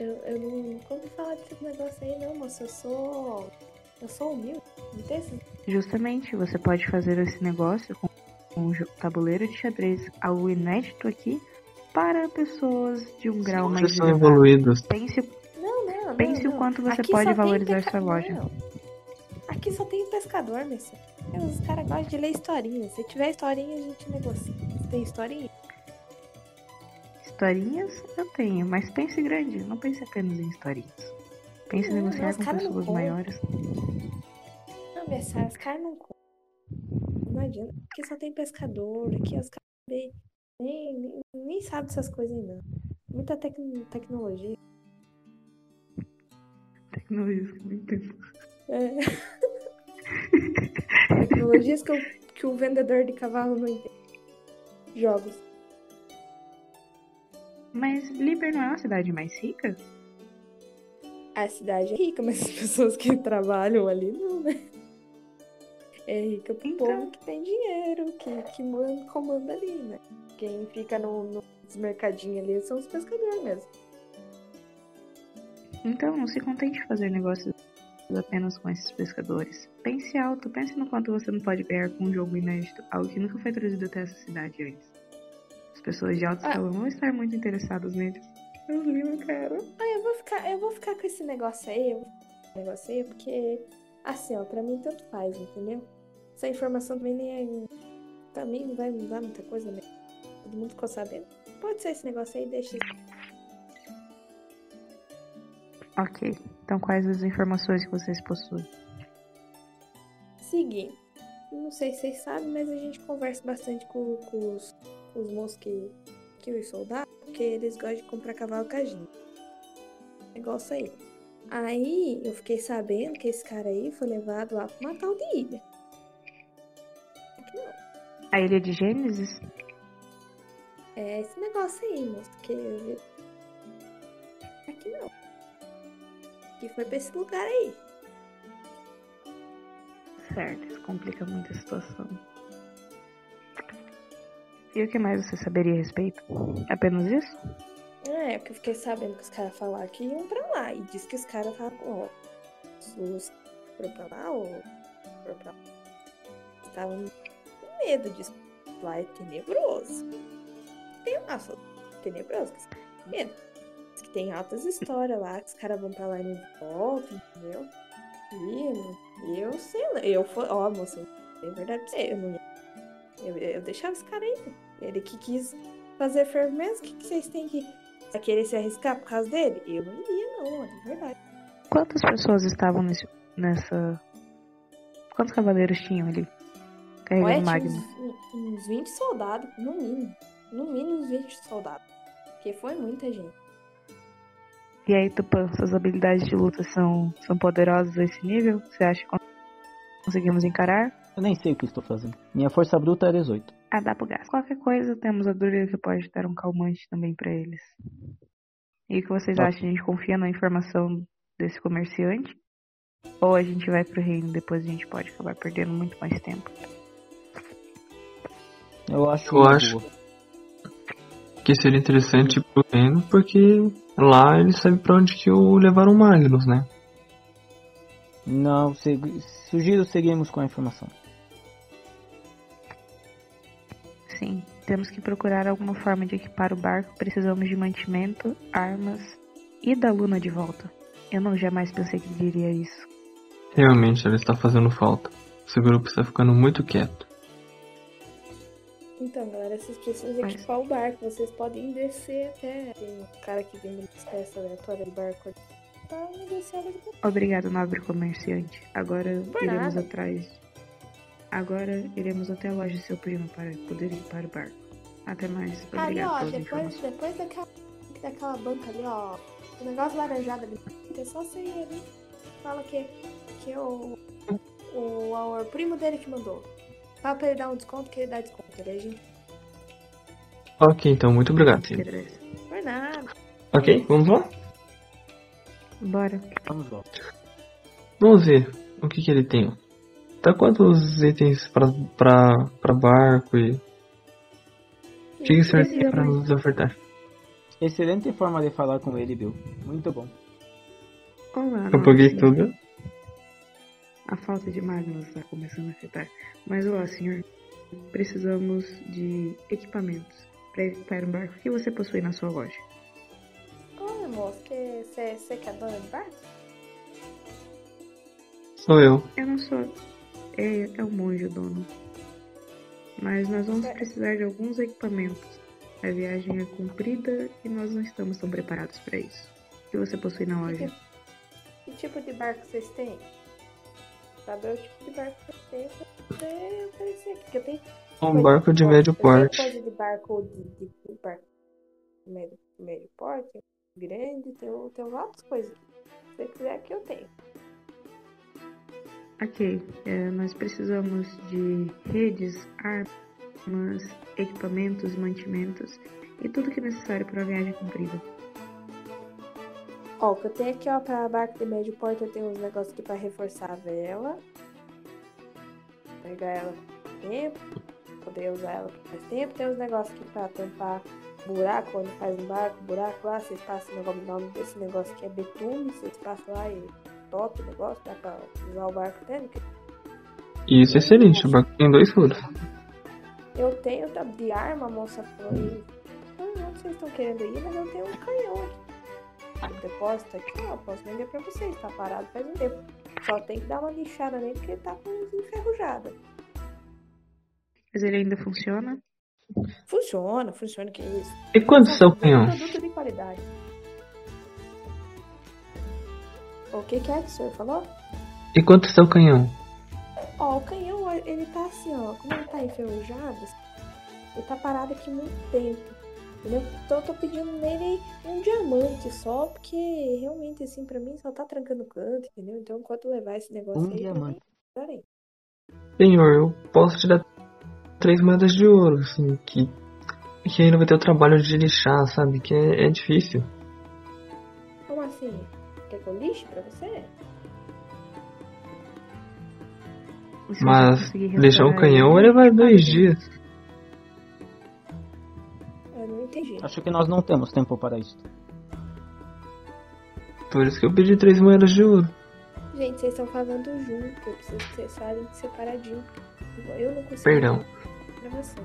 Eu, eu não nunca ouvi falar desse negócio aí não, moço. Eu sou. Eu sou humilde. Não tem esse Justamente, você pode fazer esse negócio com um tabuleiro de xadrez algo inédito aqui para pessoas de um grau mais Vocês são evoluídos. Pense, Não, não, pense não, o quanto você Aqui pode valorizar sua loja. Aqui só tem pescador, Messi. Os caras gostam de ler historinha. Se tiver historinha, a gente negocia. Se tem historinha? Historinhas eu tenho, mas pense grande, não pense apenas em historinhas. Pense em Não, negociar não, os com pessoas maiores. Não, senhora, os caras não compram. Não adianta. Aqui só tem pescador. Aqui os caras nem, nem, nem, sabem dessas coisas não. Muita tec tecnologia. Eu não entendo. É. Tecnologias que, o- que o vendedor de cavalo não entende. Jogos. Mas Liber não é uma cidade mais rica? A cidade é rica, mas as pessoas que trabalham ali não, né? É rica pro Então. povo que tem dinheiro, que, que manda, comanda ali, né? Quem fica no, nos mercadinhos ali são os pescadores mesmo. Então, não se contente de fazer negócios apenas com esses pescadores. Pense alto, pense no quanto você não pode ganhar com um jogo inédito, algo que nunca foi trazido até essa cidade antes. As pessoas de alto Ah. escalão vão estar muito interessadas neles. Eu livro, cara. Ah, eu vou ficar, eu vou ficar com esse negócio aí, eu vou ficar com esse negócio aí, porque assim, ó, pra mim tanto faz, entendeu? Essa informação também nem é. Também não vai mudar muita coisa, né? Todo mundo ficou sabendo. Pode ser esse negócio aí, deixa isso. Ok, então quais as informações que vocês possuem? Seguinte, não sei se vocês sabem, mas a gente conversa bastante com, com os, com os moços que, que os soldados, porque eles gostam de comprar cavalo com a gente. Negócio aí. Aí eu fiquei sabendo que esse cara aí foi levado lá pra uma tal de ilha. Aqui não. A Ilha de Gênesis? É esse negócio aí, moço, que eu vi. Aqui não. Que foi pra esse lugar aí. Certo, isso complica muito a situação. E o que mais você saberia a respeito? Apenas isso? É, é que eu fiquei sabendo que os caras falaram que iam pra lá. E disse que os caras estavam, ó. Os foram pra lá ou foram pra lá? Estavam com medo disso. Lá é tenebroso. Tem lá, só tenebroso, medo. Que tem altas histórias lá, que os caras vão pra lá e não voltam, entendeu? E eu sei lá. Eu ó, moça, é verdade pra você, eu não ia. Eu, eu deixava esse cara aí. Ele que quis fazer fervo mesmo, o que, que vocês têm que a querer se arriscar por causa dele? Eu não iria, não, é verdade. Quantas pessoas estavam nesse, nessa. Quantos cavaleiros tinham ali? Carregando tinha Magno. uns, uns 20 soldados, no mínimo. No mínimo uns 20 soldados. Porque foi muita gente. E aí, Tupã, suas habilidades de luta são, são poderosas a esse nível? Você acha que conseguimos encarar? Eu nem sei o que estou fazendo. Minha força bruta é 18. Ah, dá pro gás. Qualquer coisa, temos a Druida que pode dar um calmante também pra eles. E o que vocês Tá. acham? A gente confia na informação desse comerciante? Ou a gente vai pro reino e depois a gente pode acabar perdendo muito mais tempo? Eu acho. Eu acho. boa. Que seria interessante pro reino, porque lá ele sabe pra onde que o levaram o Magnus, né? Não, sugiro seguirmos com a informação. Sim, temos que procurar alguma forma de equipar o barco. Precisamos de mantimento, armas e da Luna de volta. Eu não jamais pensei que diria isso. Realmente ela está fazendo falta. Esse grupo está ficando muito quieto. Então, galera, vocês precisam Mas- equipar o barco. Vocês podem descer até. Tem um cara que vende espécie aleatória de barco pra negociar de Obrigado, nobre comerciante. Agora Por iremos nada. atrás. Agora iremos até a loja de seu primo para poder equipar o barco. Até mais. Ali, Obrigado ó, pelas depois, depois daquela, daquela banca ali, ó. O negócio laranjado ali. É só você ir ali. Fala que, que é o, o, o primo dele que mandou. Fala pra ele dar um desconto que ele dá desconto. Aí a gente. Ok, então, muito obrigado. Beleza. Por nada. Ok, vamos lá? Bora. Vamos lá. Vamos ver o que que ele tem. Tá quantos itens pra, pra, pra barco e... O que que o senhor tem pra nos ofertar? Excelente forma de falar com ele, Bill. Muito bom. Olá, Eu paguei tudo. A falta de Magnus está começando a afetar. Mas olá, senhor. Precisamos de equipamentos para equipar um barco. O que você possui na sua loja? Olha, moço, que você que é dona de barco? Sou eu. Eu não sou. É, é o monge o dono. Mas nós vamos Certo. precisar de alguns equipamentos. A viagem é comprida e nós não estamos tão preparados para isso. O que você possui na loja? Que tipo de barco vocês têm? Saber o tipo de barco que vocês têm pra poder oferecer aqui. Porque eu tenho Um coisa barco de médio eu tenho porte. coisa de barco de, de, de barco médio, médio porte, grande, tem, tem várias coisas. Se você quiser que eu tenho. Ok, é, nós precisamos de redes, armas, equipamentos, mantimentos e tudo que é necessário para a viagem comprida. Ó, o que eu tenho aqui, ó, pra barco de médio porte, eu tenho uns negócios aqui pra reforçar a vela. Pegar ela por tempo. Poder usar ela por mais tempo. Tem uns negócios aqui pra tampar buraco, quando faz um barco, buraco lá, vocês passam o nome desse negócio que é betume, vocês passam lá e top o negócio, dá pra usar o barco E isso é excelente, o barco tem dois furos. Eu tenho tá, de arma, moça, falou aí. Ah, não sei se vocês estão querendo ir, mas eu tenho um canhão aqui. O depósito aqui, ó, eu posso vender pra vocês, tá parado faz um tempo. Só tem que dar uma lixada nele porque ele tá com enferrujada. Mas ele ainda funciona? Funciona, funciona, que isso. E quanto seu canhão? Produto de qualidade. O que, que é que o senhor falou? E quanto seu canhão? Ó, o canhão, ele tá assim, ó. Como ele tá enferrujado, ele tá parado aqui muito tempo. Entendeu? Então eu tô pedindo nele um diamante só, porque realmente, assim, pra mim só tá trancando canto, entendeu? Então enquanto levar esse negócio Um aí. diamante. pra mim, Senhor, eu posso te dar três moedas de ouro, assim, que, que ainda vai ter o trabalho de lixar, sabe? Que é, é difícil. Como assim? Quer que eu lixe pra você? Mas deixar o canhão vai levar dois dias. Não entendi. Acho que nós não temos tempo para isso. Por isso que eu pedi três moedas de ouro. Gente, vocês estão falando junto. Eu preciso que vocês falem separadinho. Eu não consigo. Perdão. Pra você.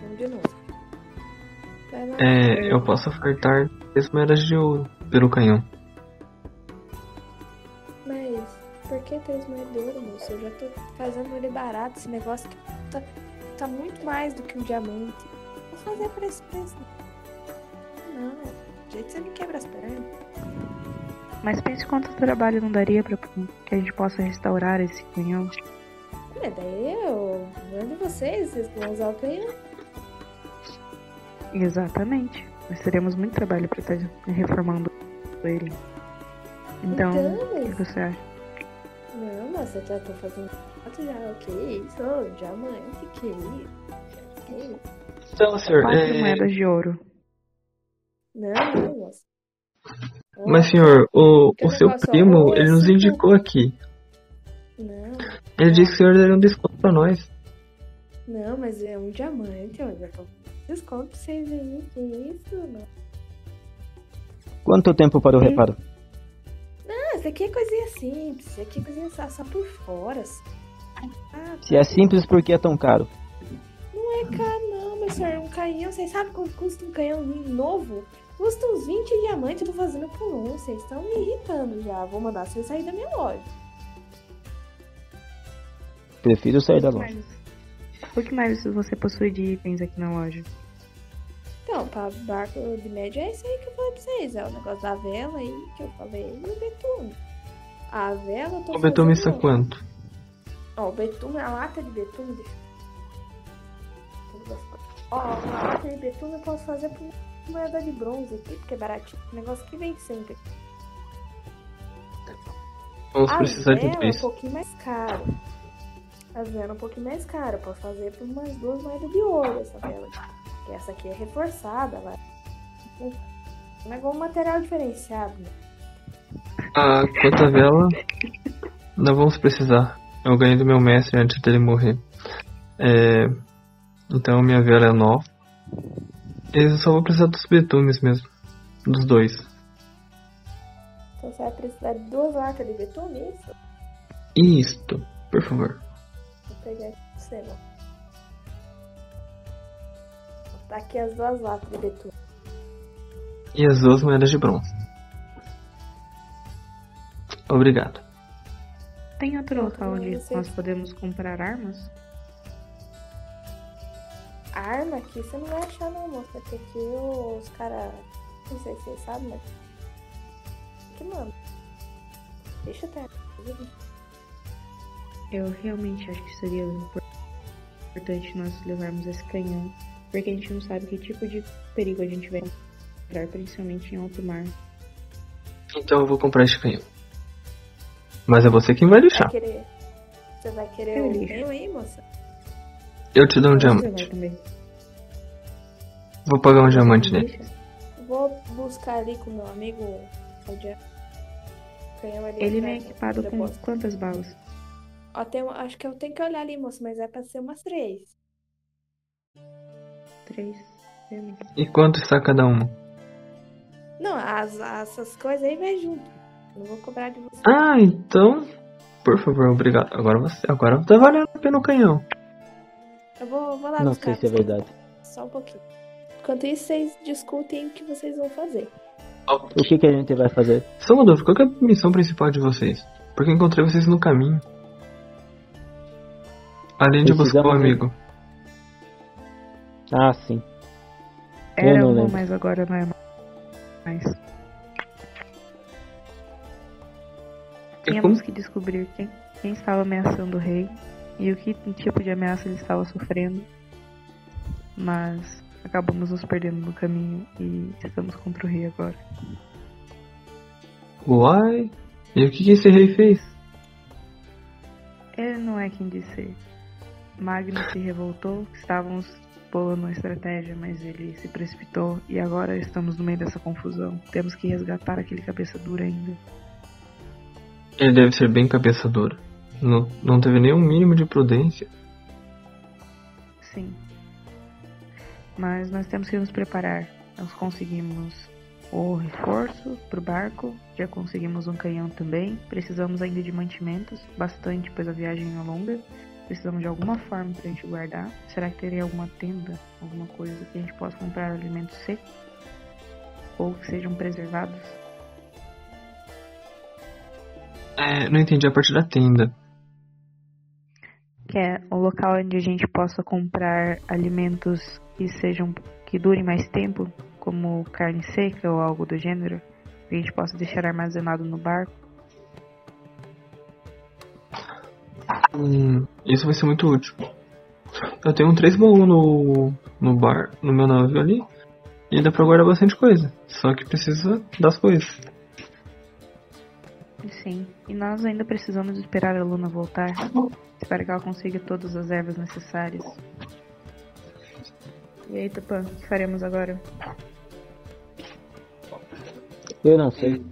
Vamos de novo. Lá. É, eu posso ofertar três moedas de ouro pelo canhão. Mas por que três moedas de ouro, moço? Eu já tô fazendo ele barato. Esse negócio aqui tá, tá muito mais do que um diamante. Fazer por esse preço. Não, do jeito que você me quebra as pernas. Mas pense quanto trabalho não daria pra que a gente possa restaurar esse canhão. É, daí eu mando vocês, vocês vão usar o canhão. Exatamente. Nós teremos muito trabalho pra estar reformando ele. Então, Então, o que você acha? Não, mas eu já tô fazendo foto já. Que isso? Ô, diamante, que isso? Que isso? Então, senhor, Quatro é... moedas de ouro. Não, não, mas senhor, o, o seu primo, ele nos indicou aqui. Não, Ele disse que o senhor daria um desconto pra nós. não, mas é um diamante. Já tô desconto pra vocês aí. Que isso, não. Quanto tempo para o reparo? Ah, isso aqui é coisinha simples. Isso aqui é coisinha só, só por fora. assim. Ah, Se é simples, por que é tão caro? É senhor. Um canhão, vocês sabem quanto custa um canhão novo? Custa uns 20 diamantes, eu tô fazendo por um. Vocês estão me irritando já. Vou mandar vocês sair da minha loja. Prefiro sair da loja. O que mais você possui de itens aqui na loja? Então, pra barco de média é esse aí que eu falei pra vocês. É o negócio da vela aí que eu falei e o betume. A vela eu tô O betume está fazendo- quanto? Ó, o betume, a lata de betume. deixa eu- Ó, a lata de betume eu posso fazer por moeda de bronze aqui, porque é baratinho. Negócio que vem sempre. Vamos A precisar de vela é um pouquinho mais caro. A vela é um pouquinho mais cara. Eu posso fazer por umas duas moedas de ouro essa vela. Porque essa aqui é reforçada, ela é igual um material diferenciado. Né? A quanto vela, não vamos precisar. Eu ganhei do meu mestre antes dele morrer. É, então minha vela é nova. Eu só vou precisar dos betumes mesmo. Dos dois. Então você vai precisar de duas latas de betume, é isso? Isto, por favor. Vou pegar aqui pra você, ó. Tá aqui as duas latas de betume. E as duas moedas de bronze. Obrigado. Tem outro local onde não sei. nós podemos comprar armas? Arma aqui você não vai achar não, moça. Porque aqui os caras. Não sei se vocês sabem, mas. Que mano. Deixa eu ter. Eu realmente acho que seria importante nós levarmos esse canhão, porque a gente não sabe que tipo de perigo a gente vai encontrar, principalmente em alto mar. Então eu vou comprar este canhão. Mas é você quem vai Vai deixar. querer. Você vai querer Eu o lixo. canhão aí, moça? Eu te dou um diamante. Vou pagar um diamante nele. Vou buscar ali com meu amigo. o Ele vem equipado do com depósito. quantas balas? Ó, tem, acho que eu tenho que olhar ali, moço, mas é pra ser umas três. Três. E quanto está cada uma? Não, as, essas coisas aí vai junto. Não vou cobrar de você. Ah, então. Por favor, obrigado. Agora você. Agora tá valendo a pena o canhão. Eu vou, vou lá Não buscar. sei se é verdade. Só um pouquinho. Enquanto isso, vocês discutem o que vocês vão fazer. O que, que a gente vai fazer? Só uma dúvida, qual que é a missão principal de vocês? Porque eu encontrei vocês no caminho. Além de buscar o Precisamos- amigo. Ah, sim. Eu Era não uma, mas agora não é mais. É como... Tínhamos que descobrir quem, quem estava ameaçando o rei e o que tipo de ameaça ele estava sofrendo. Mas acabamos nos perdendo no caminho e estamos contra o rei agora. Uai? E o que, esse rei fez? Ele não é quem disse. Magno se revoltou, estávamos bolando uma estratégia, mas ele se precipitou e agora estamos no meio dessa confusão. Temos que resgatar aquele cabeça dura ainda. Ele deve ser bem cabeça dura. Não, não teve nenhum mínimo de prudência. Sim. Mas nós temos que nos preparar. Nós conseguimos o reforço pro barco, já conseguimos um canhão também. Precisamos ainda de mantimentos, bastante, pois a viagem é longa. Precisamos de alguma forma pra gente guardar. Será que teria alguma tenda, alguma coisa que a gente possa comprar alimentos secos? Ou que sejam preservados? É, não entendi a parte da tenda. Que é o local onde a gente possa comprar alimentos que sejam que durem mais tempo, como carne seca ou algo do gênero, que a gente possa deixar armazenado no barco. Hum, isso vai ser muito útil. Eu tenho três baús no, no bar, no meu navio ali. E dá pra guardar bastante coisa. Só que precisa das coisas. Sim. E nós ainda precisamos esperar a Luna voltar. Espero que ela consiga todas as ervas necessárias. E aí, Tupã, o que faremos agora? Eu não sei.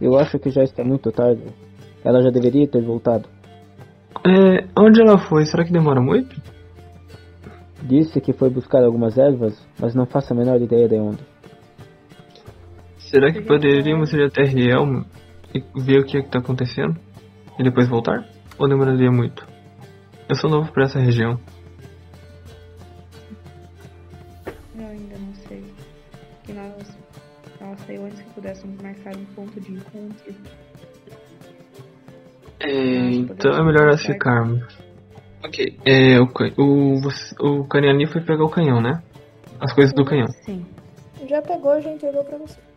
Eu acho que já está muito tarde. Ela já deveria ter voltado. É, onde ela foi? Será que demora muito? Disse que foi buscar algumas ervas, mas não faço a menor ideia de onde. Será que poderíamos ir até Rielmo e ver o que é está acontecendo? E depois voltar? Ou demoraria muito? Eu sou novo para essa região. Eu ainda não sei. Que nós, nós saiu antes que pudéssemos marcar um ponto de encontro. É, então é melhor nós ficarmos. Ok, é, o, o, você- o Caniani foi pegar o canhão, né? As coisas do canhão. Sim. Já pegou, já entregou pra você.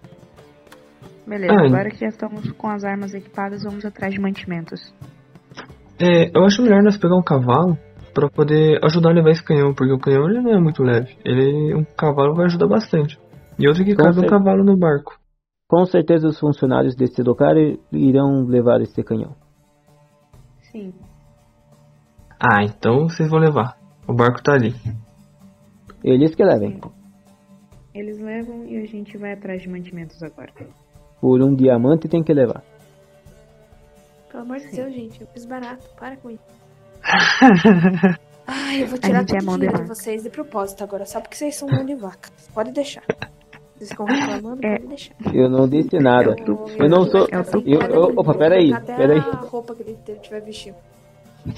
Beleza, Ah, agora que já estamos com as armas equipadas, vamos atrás de mantimentos. É, eu acho melhor nós pegar um cavalo pra poder ajudar a levar esse canhão, porque o canhão ele não é muito leve. Ele, um cavalo vai ajudar bastante. E outro que cabe um cavalo no barco. Com certeza os funcionários desse lugar irão levar esse canhão. Sim. Ah, então vocês vão levar. O barco tá ali. Eles que levem. Eles levam e a gente vai atrás de mantimentos agora. Por um diamante tem que levar. Pelo amor de. Deus, gente. Eu fiz barato. Para com isso. Ai, eu vou A tirar é todo mão o de dinheiro de vaca. vocês de propósito agora, só porque vocês são mão de vaca. Pode deixar. Vocês ficam reclamando, É. pode deixar. Eu não disse nada. Eu- Eu não sou. eu Eu, eu, opa, peraí, Até peraí. a roupa que ele tiver vestido.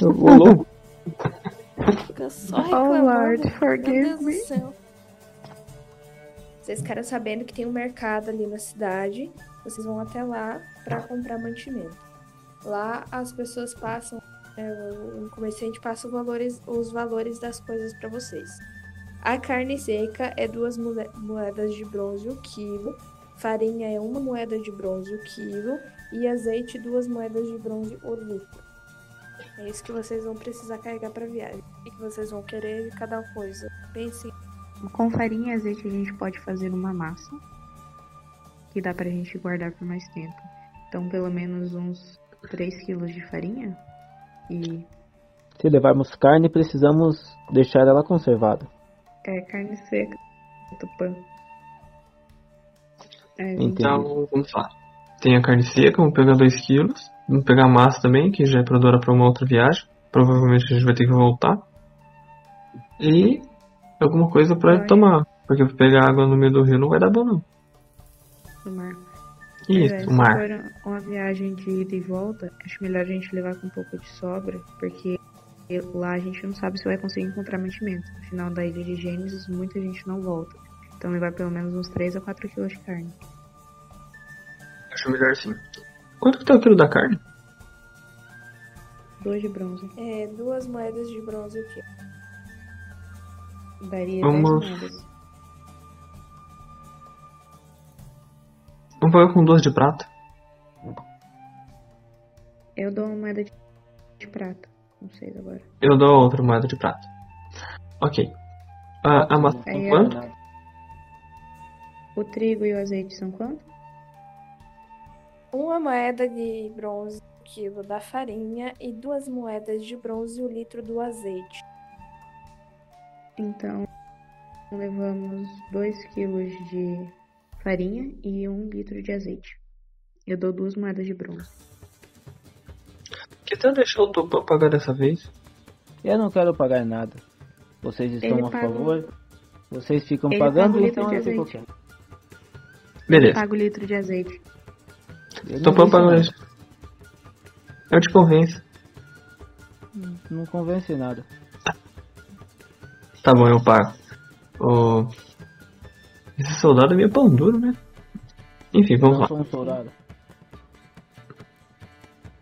Ô louco, Fica só Oh, reclamando. Lord, Meu forgive Deus do me. Vocês ficaram sabendo que tem um mercado ali na cidade. Vocês vão até lá pra comprar mantimento. Lá as pessoas passam, é, o comerciante passa os valores, os valores das coisas pra vocês. A carne seca é duas moedas de bronze o quilo. Farinha é uma moeda de bronze o quilo. E azeite, duas moedas de bronze o litro. É isso que vocês vão precisar carregar pra viagem. O que vocês vão querer de cada coisa. Pensem. Com farinha e azeite a gente pode fazer uma massa. Que dá pra gente guardar por mais tempo. Então pelo menos uns 3 quilos de farinha. E se levarmos carne, precisamos deixar ela conservada. é carne seca. Tupã. É. Então, vamos lá. Tem a carne seca, vamos pegar 2 quilos. Vamos pegar a massa também, que já é pra durar pra uma outra viagem. Provavelmente a gente vai ter que voltar. E alguma coisa pra Vai. tomar. Porque pegar água no meio do rio não vai dar bom, não. do mar. Isso, É, o mar. Se for uma viagem de ida e volta, acho melhor a gente levar com um pouco de sobra, porque lá a gente não sabe se vai conseguir encontrar mantimento. No final da ilha de Gênesis, muita gente não volta. Então levar pelo menos uns 3 a 4 quilos de carne. Acho melhor sim. Quanto que tá o quilo da carne? 2 de bronze. É, duas moedas de bronze aqui. Daria Vamos- 10 moedas. Vamos pagar com duas de prata. Eu dou uma moeda de, de prata. Não sei agora. Eu dou outra moeda de prata. Ok. A, a massa Aí tem é- quanto? O trigo e o azeite são quanto? Uma moeda de bronze o quilo da farinha e duas moedas de bronze o litro do azeite. Então, levamos 2 quilos de farinha e 1 litro de azeite. Eu dou duas moedas de bronze. Que tal deixar o Tupã pagar dessa vez? Eu não quero pagar nada. Vocês estão Ele a paga- favor? Vocês ficam Ele pagando, paga então eu fico quieto. Beleza. Paga o litro de azeite. Eu pagou nada. isso. Eu te convenço. Não convence nada. Tá bom, eu pago. O... Esse soldado é meio pão duro, né? Enfim, vamos não lá. sou um soldado.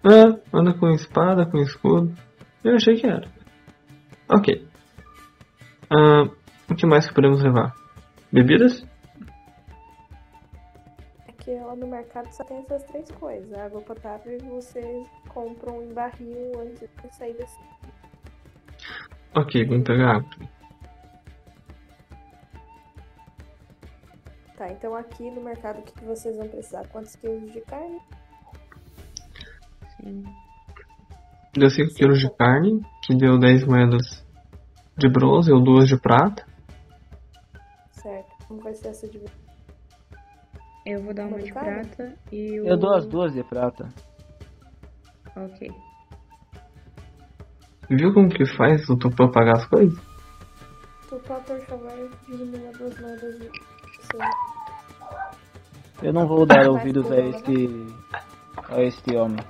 Ah, anda com espada, com escudo. Eu achei que era. Ok. Ah, o que mais que podemos levar? Bebidas? Aqui lá no mercado só tem essas três coisas. A água potável vocês compram em barril antes de sair desse. Ok, vamos pegar água. Tá, então aqui no mercado o que, que vocês vão precisar? Quantos quilos de carne? Sim. Deu 5 quilos de carne, que deu 10 moedas de bronze ou 2 de prata. Certo. Como vai ser essa divisão? Eu vou dar uma de prata e o. Eu dou as duas de prata. Ok. Viu como que faz o Tupã pagar as coisas? Tupá, por favor, diminua duas moedas de. Eu não vou dar ouvidos a tudo, né? este. a este homem.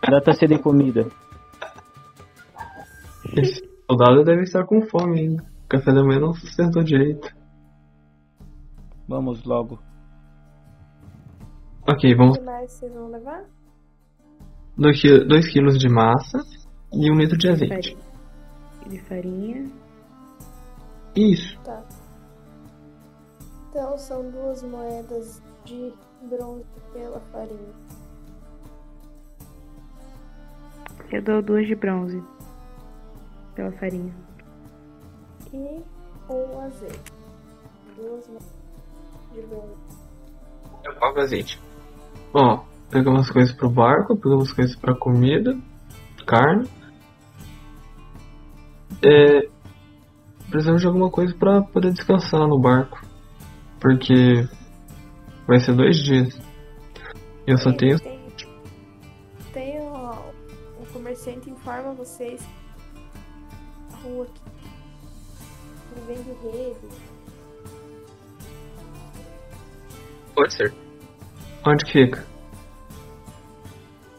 Trata-se de comida. Esse soldado deve estar com fome ainda. O café da manhã não sustentou direito. Vamos logo. Ok, O vamos que mais vocês vão levar? 2 quilos de massa e 1 um litro de azeite. De farinha. Isso. Tá. Então são duas moedas de bronze pela farinha. Eu dou duas de bronze. Pela farinha. E um azeite. Duas moedas de bronze. Eu pago azeite. Ó, pegamos as coisas pro barco, pegamos as coisas pra comida, carne. É, precisamos de alguma coisa pra poder descansar no barco. Porque vai ser dois dias. Eu só tenho. Tem, tem ó, um comerciante informa vocês a rua aqui. Ele vende rede. Pode ser. Onde que fica?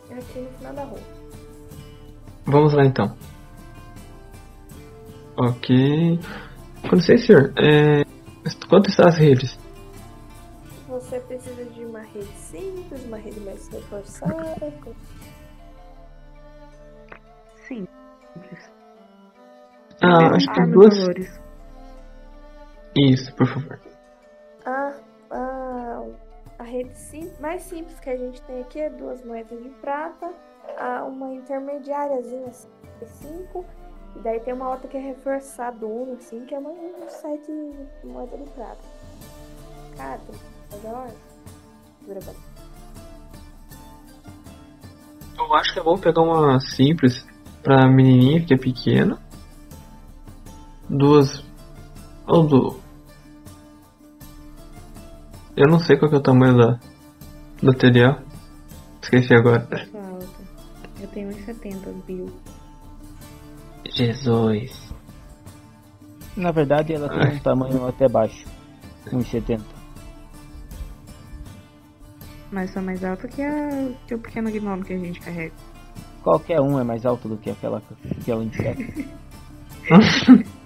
É aqui no final da rua. Vamos lá então. Ok. Com licença, senhor. É, quanto estão as redes? Você precisa de uma rede simples, uma rede mais reforçada. Sim. Simples. Ah, acho que Ah, duas. valores. Isso, por favor. A, a, a rede sim, mais simples que a gente tem aqui é duas moedas de prata, a, uma intermediáriazinha assim, de cinco, e daí tem uma outra que é reforçada, uma assim, que é uma, um sete moedas de prata. Cara, melhor. Dura bastante. Eu acho que é bom pegar uma simples pra menininha que é pequena. Duas. Ou do. Eu não sei qual que é o tamanho da. do material. Esqueci agora. Eu tenho 1,70, Bill. Jesus. Na verdade, ela tem Ai. um tamanho até baixo. 1,70. Mas sou mais alta que, a, que o pequeno gnomo que a gente carrega. Qualquer um é mais alto do que aquela, aquela inseto.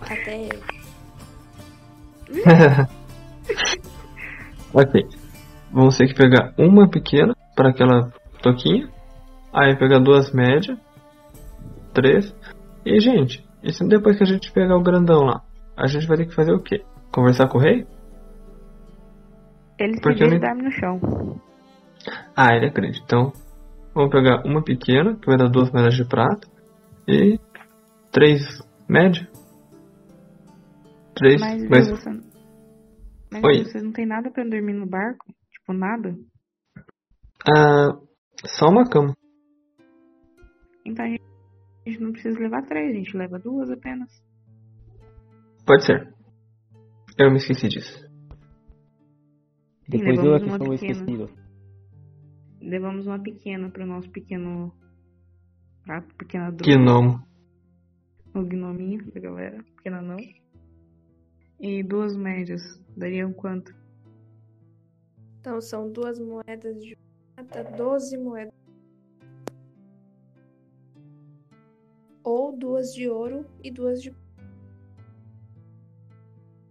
Até eu. ok. Vamos ter que pegar uma pequena para aquela toquinha. Aí pegar duas médias. Três. E, gente, e se depois que a gente pegar o grandão lá? A gente vai ter que fazer o quê? Conversar com o rei? Ele se Porque eu vira e nem- dorme no chão. Ah, ele acredita. Então, vamos pegar uma pequena, que vai dar duas medalhas de prata. E três média. Três. Mas, mas você... Mas Oi. Vocês não tem nada pra dormir no barco? Tipo, nada? ah, só uma cama. Então a gente, a gente não precisa levar três, a gente leva duas apenas. Pode ser. Eu me esqueci disso. Depois eu levamos que o pequena. esquecido. Levamos uma pequena pro nosso pequeno. Prato, pequena druida. Gnomo. O gnominho da galera. Pequena não. E duas médias. Dariam quanto? Então são duas moedas de prata, 12 moedas. Ou duas de ouro e duas de.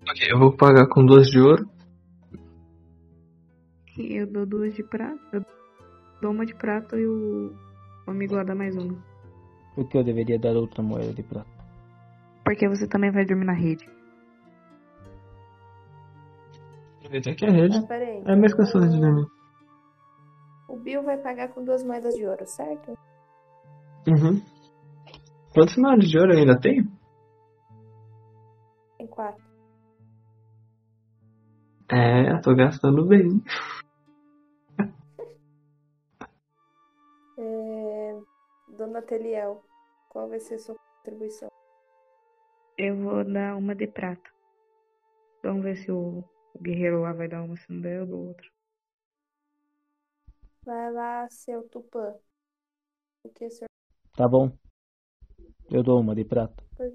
Ok, eu vou pagar com duas de ouro. E eu dou duas de prata. Eu dou uma de prata e o, o amigo lá dá mais uma. Por que eu deveria dar outra moeda de prata? Porque você também vai dormir na rede. Aproveitar que é rede. Ah, peraí. É mais gostoso de dormir. O Bill vai pagar com duas moedas de ouro, certo? Uhum. Quantos moedas de ouro eu ainda tenho? Tem quatro. É, tô gastando bem. É... Dona Teliel, qual vai ser a sua contribuição? Eu vou dar uma de prata. Vamos ver se o, o guerreiro lá vai dar uma, se não der, eu dou outra. Vai lá, seu Tupã. O que, senhor? Tá bom. Eu dou uma de prata. Por,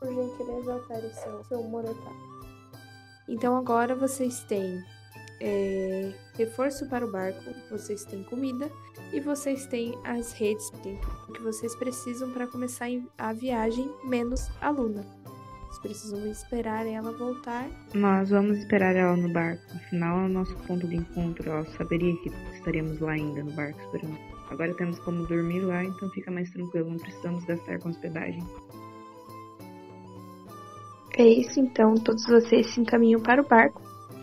por gentileza, altere seu, seu Morotá. Então agora vocês têm é, reforço para o barco, vocês têm comida e vocês têm as redes que vocês precisam para começar a viagem, menos a Luna. Vocês precisam esperar ela voltar. Nós vamos esperar ela no barco. Afinal, é o nosso ponto de encontro. Ela saberia que estaríamos lá ainda no barco esperando. Agora temos como dormir lá, então fica mais tranquilo. Não precisamos gastar com hospedagem. É isso, então todos vocês se encaminham para o barco.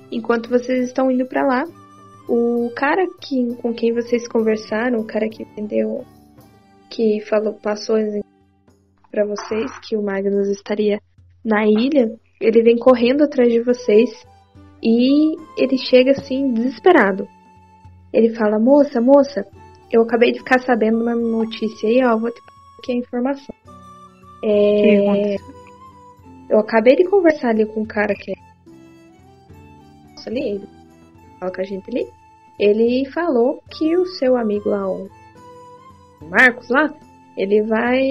Enquanto vocês estão indo para lá, o cara que, com quem vocês conversaram, o cara que vendeu, que falou, passou para vocês que o Magnus estaria na ilha, ele vem correndo atrás de vocês e ele chega assim desesperado. Ele fala: "Moça, moça, eu acabei de ficar sabendo uma notícia aí, ó, vou te aqui a informação. É, eu acabei de conversar ali com o cara que é. Nossa, ali, ele fala com a gente ali. Ele falou que o seu amigo lá, o Marcos lá, ele vai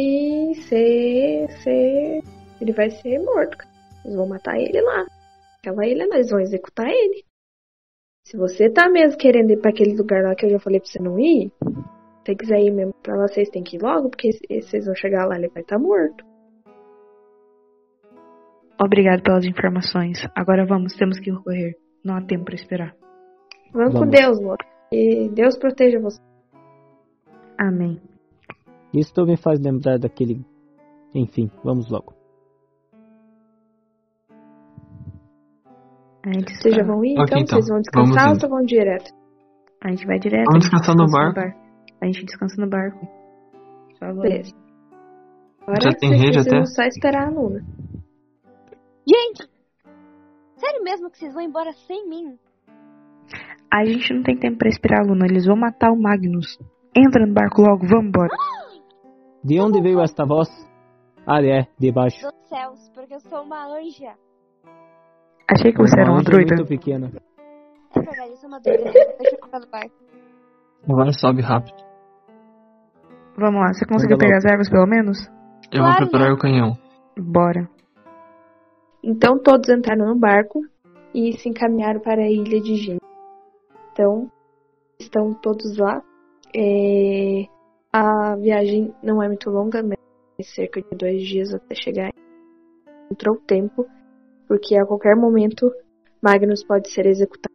ser. ser ele vai ser morto. Eles vão matar ele lá. Aquela ilha, eles vão executar ele. Se você tá mesmo querendo ir pra aquele lugar lá que eu já falei pra você não ir, se você quiser ir mesmo pra lá, vocês têm que ir logo, porque vocês vão chegar lá, ele vai estar morto. Obrigado pelas informações. Agora vamos, temos que correr. Não há tempo para esperar. Vamos, com Vamos. Deus, moço. E Deus proteja você. Amém. Isso me faz lembrar daquele. Enfim, vamos logo. A gente, Vocês já está- vão ir, Ok, então? então. Vocês vão descansar Vamos ou vão direto? a gente vai direto. Vamos a descansar no descansa barco. A gente descansa no barco. Só. Beleza. Agora Já tem vocês rede até? só esperar a Luna. Gente! Sério mesmo que vocês vão embora sem mim? A gente não tem tempo pra esperar, Luna. Eles vão matar o Magnus. Entra no barco logo, vamos embora. De onde veio esta voz? Ah, é, de baixo. Dos céus, porque eu sou uma anja. Achei que você era uma druida. muito pequena. É verdade, eu sou uma doida. Deixa eu no barco. Agora sobe rápido. Vamos lá, você conseguiu pegar as ervas pelo menos? Eu vou preparar o canhão. Bora. Então todos entraram no barco e se encaminharam para a ilha de Gênesis. Então, estão todos lá. É, A viagem não é muito longa, mas cerca de dois dias até chegar. Entrou o tempo, porque a qualquer momento Magnus pode ser executado.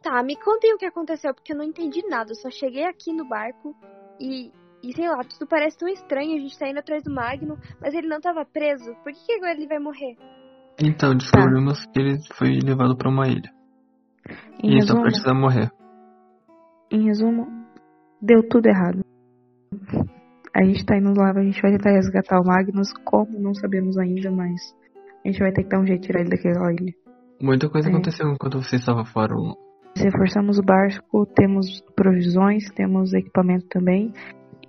Tá, me contem o que aconteceu, porque eu não entendi nada. Eu só cheguei aqui no barco e, e sei lá, tudo parece tão estranho. A gente tá indo atrás do Magno, mas ele não tava preso. Por que, que agora ele vai morrer? Então, descobrimos que ele foi levado pra uma ilha. Em E ele só resumo, precisa morrer. em resumo, deu tudo errado. A gente tá indo lá, a gente vai tentar resgatar o Magnus, como não sabemos ainda, mas a gente vai ter que dar um jeito de tirar ele daquela ilha. Muita coisa É. aconteceu enquanto você estava fora. Reforçamos o barco, temos provisões, temos equipamento também.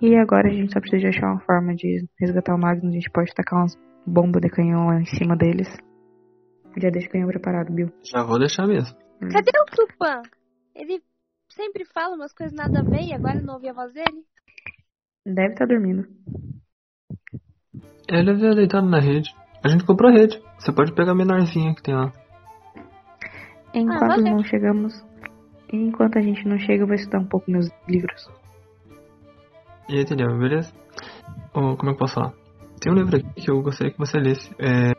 E agora a gente só precisa de achar uma forma de resgatar o Magnus. A gente pode tacar umas bombas de canhão lá em cima deles. Já deixa o canhão preparado, Bill. Já vou deixar mesmo. Hum. Cadê o Tupã? Ele sempre fala umas coisas nada a ver e agora eu não ouvi a voz dele. Deve estar dormindo. Ele havia deitado na rede. A gente comprou a rede. Você pode pegar a menorzinha que tem lá. Enquanto valeu. não chegamos. Enquanto a gente não chega, eu vou estudar um pouco meus livros. E aí, entendeu? Beleza? Ou como é que eu posso falar? Tem um livro aqui que eu gostaria que você lesse. É...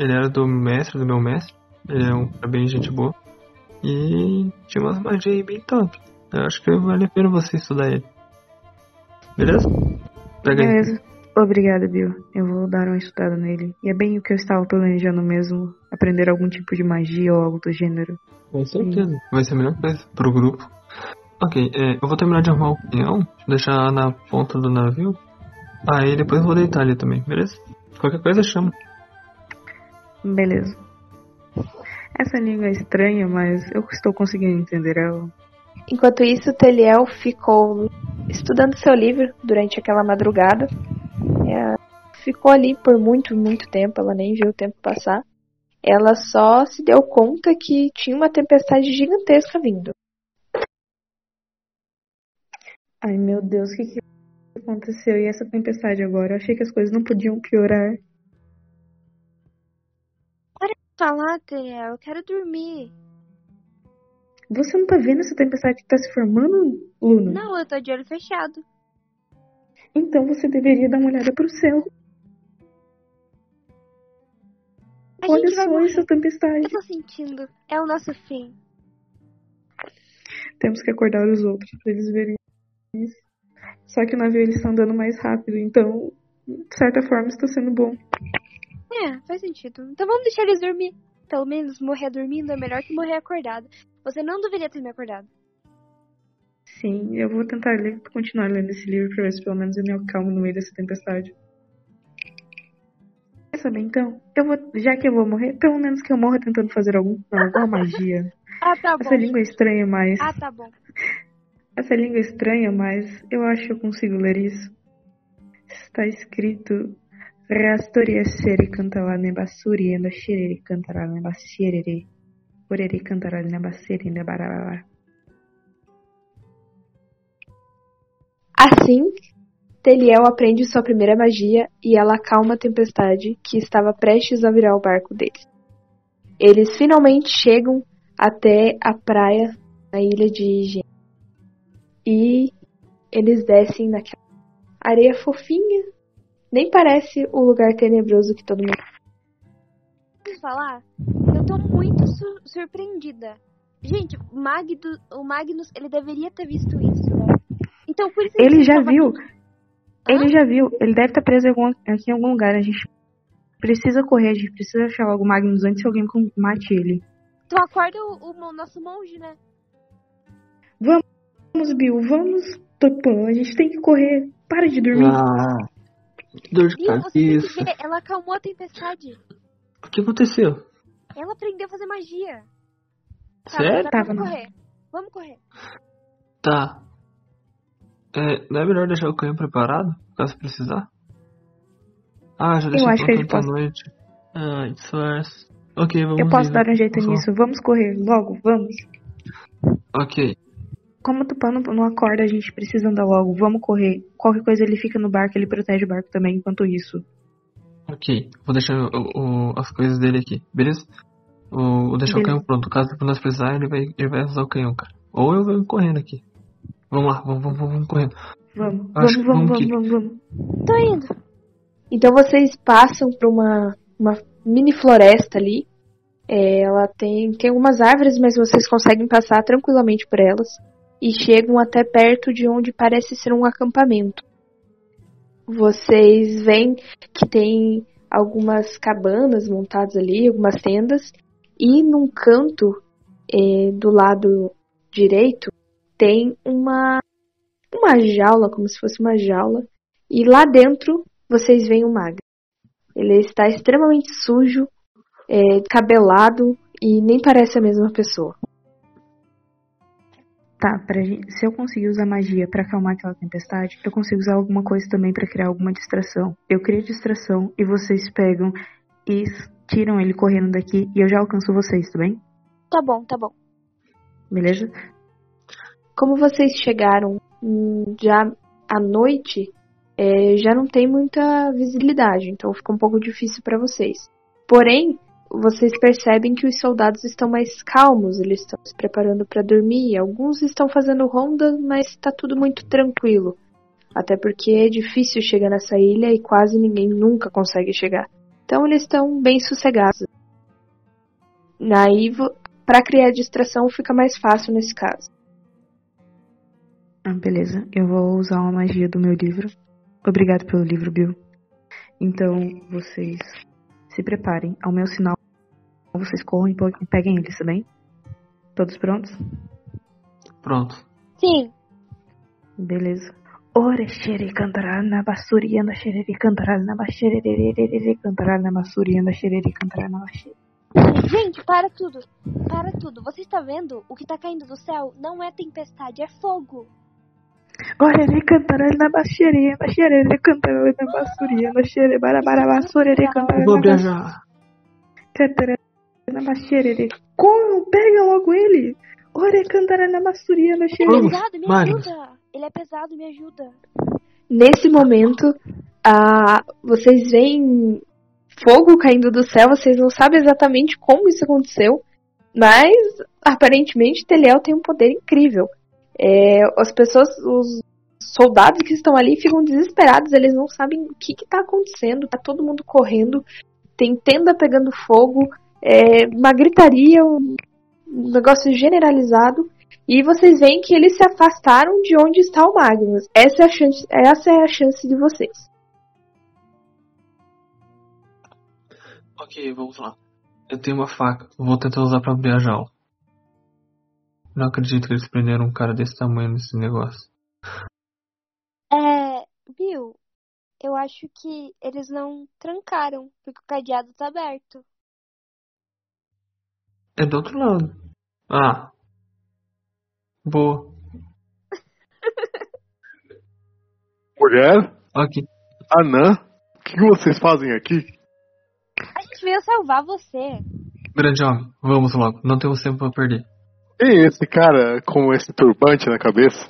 Ele era do mestre, do meu mestre. Ele é um cara bem gente boa. E tinha umas magias aí bem top. Eu acho que vale a pena você estudar ele. Beleza? Pega aí. Obrigada, Bill. Eu vou dar uma estudada nele. E é bem o que eu estava planejando mesmo. Aprender algum tipo de magia ou algo do gênero. Com certeza. Vai ser a melhor coisa pro grupo. Ok, é, eu vou terminar de arrumar o pinhão, deixar na ponta do navio. Aí depois eu vou deitar ali também, beleza? Qualquer coisa chama. Beleza. Essa língua é estranha, mas eu estou conseguindo entender ela. Enquanto isso, Teliel ficou estudando seu livro durante aquela madrugada. Ficou ali por muito, muito tempo, ela nem viu o tempo passar. Ela só se deu conta que tinha uma tempestade gigantesca vindo. Ai meu Deus, o que, que aconteceu? E essa tempestade agora? Eu achei que as coisas não podiam piorar. Falar, Teriel, eu quero dormir. Você não tá vendo essa tempestade que tá se formando, Luna? Não, eu tô de olho fechado. Então você deveria dar uma olhada pro céu. A Olha gente vai só morrer. essa tempestade. Eu tô sentindo. É o nosso fim. Temos que acordar os outros pra eles verem isso. Só que o navio eles estão andando mais rápido, então, de certa forma, está sendo bom. É, faz sentido. Então vamos deixar eles dormir. Pelo menos morrer dormindo é melhor que morrer acordado. Você não deveria ter me acordado. Sim, eu vou tentar ler, continuar lendo esse livro pra ver se pelo menos eu me acalmo no meio dessa tempestade. Saber então? Eu vou, já que eu vou morrer, pelo menos que eu morra tentando fazer algum, alguma magia. Ah, tá bom. Essa língua é estranha, mas. Ah, tá bom. Essa língua é estranha, mas eu acho que eu consigo ler isso. Está escrito Rastoria seri cantará nebasuri enda shireri cantará nebasirere. Orere cantará nebasiri nebarabara. Assim, Teliel aprende sua primeira magia e ela acalma a tempestade que estava prestes a virar o barco deles. Eles finalmente chegam até a praia na ilha de Gen. E eles descem naquela areia fofinha. Nem parece o lugar tenebroso que todo mundo. Posso falar? Eu tô muito su- surpreendida. Gente, o Magdo- o Magnus, ele deveria ter visto isso, né? Então, por isso que Ele ele já viu. aqui. Ele já viu. Ele deve estar preso em algum- aqui em algum lugar. A gente precisa correr, a gente precisa achar logo o Magnus antes que alguém mate ele. Tu acorda o, o nosso monge, né? Vamos, Bill, vamos, Topã. A gente tem que correr. Para de dormir. Ah, que dor de cabeça. ver, ela acalmou a tempestade. O que aconteceu? Ela aprendeu a fazer magia. Tá, Sério? agora Tava, vamos não. correr. Vamos correr. Tá. É, não é melhor deixar o canhão preparado, caso precisar? Ah, já deixei acho que a gente pode- noite. Ai, disfarce. Ok, vamos Eu posso ir, dar um jeito nisso. Vamos correr. Logo, vamos. Ok. Como o Tupã não, acorda, a gente precisa andar logo. Vamos correr. Qualquer coisa ele fica no barco, ele protege o barco também enquanto isso. Ok, vou deixar o- o- as coisas dele aqui, beleza? O, vou deixar Beleza. o canhão pronto. Caso nós precisar, ele vai, ele vai usar o canhão, cara. Ou eu vou correndo aqui. Vamos lá, vamos, vamos, vamos correndo. Vamos, Acho vamos, vamos vamos, vamos, vamos. Tô indo. Então vocês passam por uma, uma mini floresta ali. É, ela tem, tem algumas árvores, mas vocês conseguem passar tranquilamente por elas. E chegam até perto de onde parece ser um acampamento. Vocês veem que tem algumas cabanas montadas ali, algumas tendas. E num canto é, do lado direito tem uma, uma jaula, como se fosse uma jaula. E lá dentro vocês veem o Maga. Ele está extremamente sujo, é, cabelado e nem parece a mesma pessoa. Tá, pra gente, se eu conseguir usar magia pra acalmar aquela tempestade, eu consigo usar alguma coisa também pra criar alguma distração. Eu crio distração e vocês pegam e tiram ele correndo daqui e eu já alcanço vocês, tá bem? Tá bom, tá bom. Beleza? Como vocês chegaram hum, já à noite, é, já não tem muita visibilidade, então fica um pouco difícil para vocês. Porém, vocês percebem que os soldados estão mais calmos, eles estão se preparando para dormir. Alguns estão fazendo ronda, mas está tudo muito tranquilo. Até porque é difícil chegar nessa ilha e quase ninguém nunca consegue chegar. Então eles estão bem sossegados. Aí, para criar distração, fica mais fácil nesse caso. Ah, beleza. Eu vou usar uma magia do meu livro. Obrigado pelo livro, Bill. Então, vocês se preparem. Ao meu sinal, vocês corram e peguem eles, tá bem? Todos prontos? Pronto. Sim. Beleza. Ore xere cantará na basuriana xerere cantará na baxerere cantará na basuriana xerere cantará na baxerere. Gente, para tudo. Para tudo. Você está vendo? O que está caindo do céu não é tempestade, é fogo. Orere cantará na baxerere, baxerere cantará na basuriana xerere barabara basurere cantará Vou na viajar. cantará na baxerere. Como? Pega logo ele! Ore cantará na basuriana Ele é. Vamos, pesado, me ajuda. Ele é pesado, me ajuda. Nesse momento, ah, vocês veem fogo caindo do céu, vocês não sabem exatamente como isso aconteceu, mas aparentemente Teliel tem um poder incrível. É, as pessoas, os soldados que estão ali ficam desesperados, eles não sabem o que está acontecendo, tá todo mundo correndo, tem tenda pegando fogo, é, uma gritaria, um, um negócio generalizado. E vocês veem que eles se afastaram de onde está o Magnus. Essa é a chance, essa é a chance de vocês. Ok, vamos lá. Eu tenho uma faca. Vou tentar usar pra abrir a jaula. Não acredito que eles prenderam um cara desse tamanho nesse negócio. É. Bill, eu acho que eles não trancaram, porque o cadeado tá aberto. É do outro lado. Ah. Boa. Mulher? Ok. Anã? O que vocês fazem aqui? A gente veio salvar você. Grande homem, vamos logo. Não temos tempo pra perder. É esse cara com esse turbante na cabeça?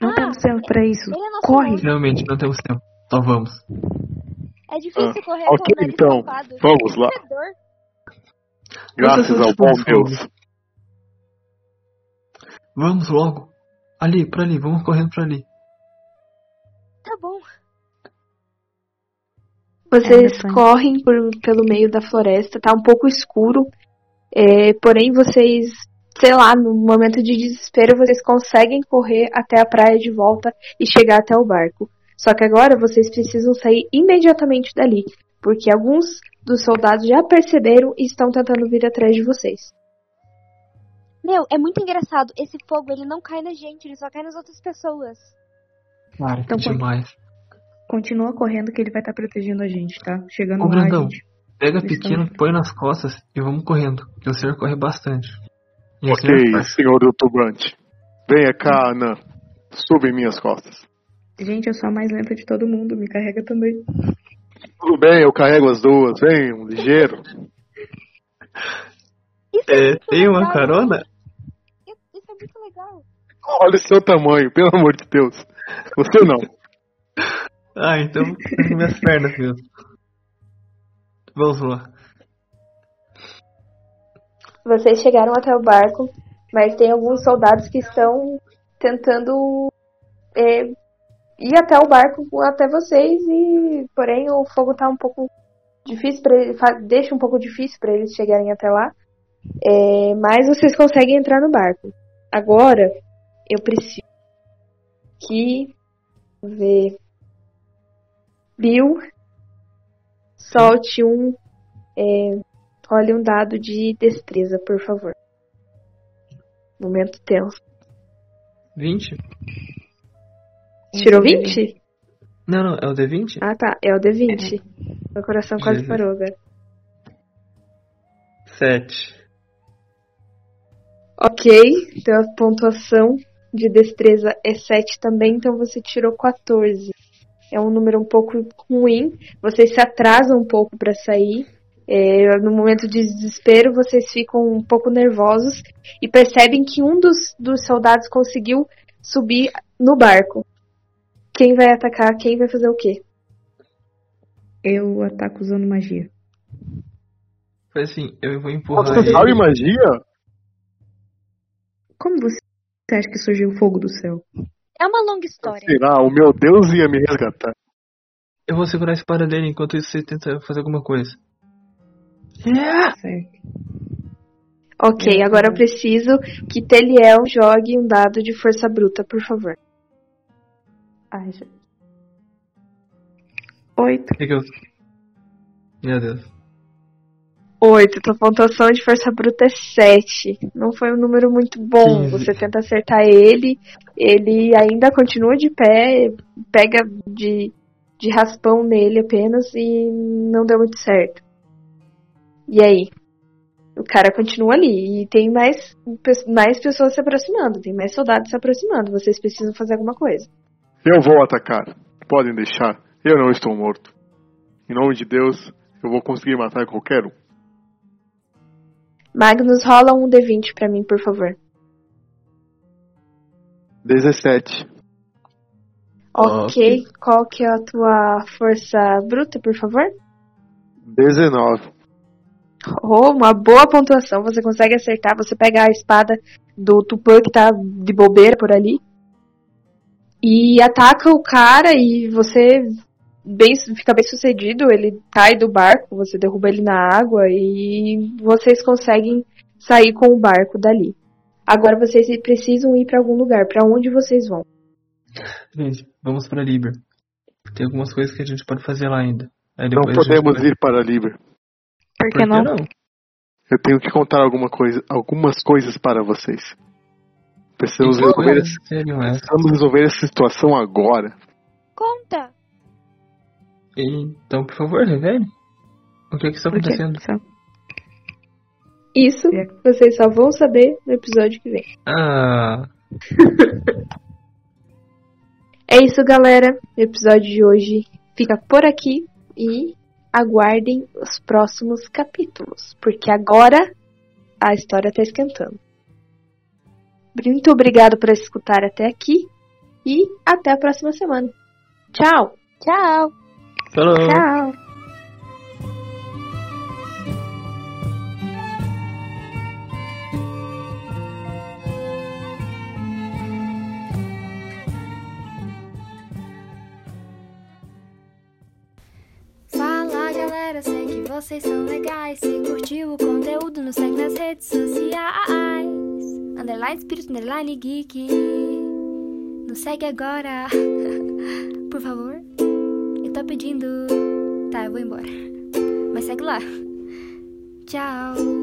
Não Ah, temos tempo pra isso. É Corre! monstro. Realmente, não temos tempo. Então vamos. É difícil Ah, correr ok, com o nariz então. tampado. Vamos lá. Dor. Graças ao bom Deus. Vamos logo. Ali, pra ali, vamos correndo pra ali. Tá bom. Vocês É, correm por- pelo meio da floresta, tá um pouco escuro. É, porém, vocês, sei lá, no momento de desespero, vocês conseguem correr até a praia de volta e chegar até o barco. Só que agora vocês precisam sair imediatamente dali, porque alguns dos soldados já perceberam e estão tentando vir atrás de vocês. Meu, é muito engraçado. Esse fogo, ele não cai na gente, ele só cai nas outras pessoas. Cara, Então, demais. Continua correndo que ele vai estar protegendo a gente, tá? Chegando Ô, lá, gente. Pega pequeno, põe nas costas e vamos correndo. Que o senhor corre bastante. E Ok, é senhor do turbante. Venha cá, Anã. Suba em minhas costas. Gente, eu sou a mais lenta de todo mundo, me carrega também. Tudo bem, eu carrego as duas. Vem, um ligeiro. Isso É, muito tem uma legal, carona? Isso é muito legal. Olha o seu tamanho, pelo amor de Deus. Você não. Ah, então tem minhas pernas mesmo. Vamos lá. Vocês chegaram até o barco, mas tem alguns soldados que estão tentando é, ir até o barco até vocês e porém o fogo tá um pouco difícil para deixa um pouco difícil para eles chegarem até lá. É, mas vocês conseguem entrar no barco. Agora eu preciso que ver Bill solte um é, Olhe um dado de destreza, por favor. Momento tenso. 20? Tirou 20? Não, não, é o D20? Ah, tá. É o D20. Meu coração quase Jesus. parou agora. 7. Ok. Então a pontuação de destreza é 7 também, então você tirou 14. É um número um pouco ruim. Vocês se atrasam um pouco pra sair. É, no momento de desespero, vocês ficam um pouco nervosos e percebem que um dos, dos soldados conseguiu subir no barco. Quem vai atacar? Quem vai fazer o quê? Eu ataco usando magia. Foi assim, eu vou empurrar Você ele. sabe magia? Como você acha que surgiu o fogo do céu? É uma longa história. Será? O meu Deus ia me resgatar. Eu vou segurar a espada dele enquanto isso você tenta fazer alguma coisa. Certo. Ok, agora eu preciso que Teliel jogue um dado de força bruta, por favor. Ai, já. Oito. O que que eu... Meu Deus. Oito, tua pontuação de força bruta é 7. Não foi um número muito bom. Quinze. Você tenta acertar ele, ele ainda continua de pé, pega de, de raspão nele apenas e não deu muito certo. E aí? O cara continua ali e tem mais, mais pessoas se aproximando, tem mais soldados se aproximando. Vocês precisam fazer alguma coisa. Eu vou atacar. Podem deixar. Eu não estou morto. Em nome de Deus, eu vou conseguir matar qualquer um. Magnus, rola um D20 pra mim, por favor. 17. Ok, qual que é a tua força bruta, por favor? 19. Oh, uma boa pontuação. Você consegue acertar. Você pega a espada do Tupã que tá de bobeira por ali. E ataca o cara e você bem, fica bem sucedido. Ele cai do barco, você derruba ele na água e vocês conseguem sair com o barco dali. Agora vocês precisam ir pra algum lugar. Pra onde vocês vão? Gente, vamos pra Liber. Tem algumas coisas que a gente pode fazer lá ainda. Aí Não podemos vai- ir para Liber. Por Por que não? não? Eu tenho que contar alguma coisa, algumas coisas para vocês. Precisamos resolver, essa, essas? precisamos resolver essa situação agora. Conta! Então, por favor, revele. O que é que está acontecendo? Isso É. vocês só vão saber no episódio que vem. Ah, É isso, galera. O episódio de hoje fica por aqui e aguardem os próximos capítulos, porque agora a história tá esquentando. Muito obrigado por escutar até aqui e até a próxima semana. Tchau! Tchau! Falou. Tchau! Fala galera, sei que vocês são legais. Se curtiu o conteúdo, nos segue nas redes sociais. Underline Espírito, underline Geek. Nos segue agora, por favor. Tô pedindo. Tá, eu vou embora. Mas segue lá. Tchau.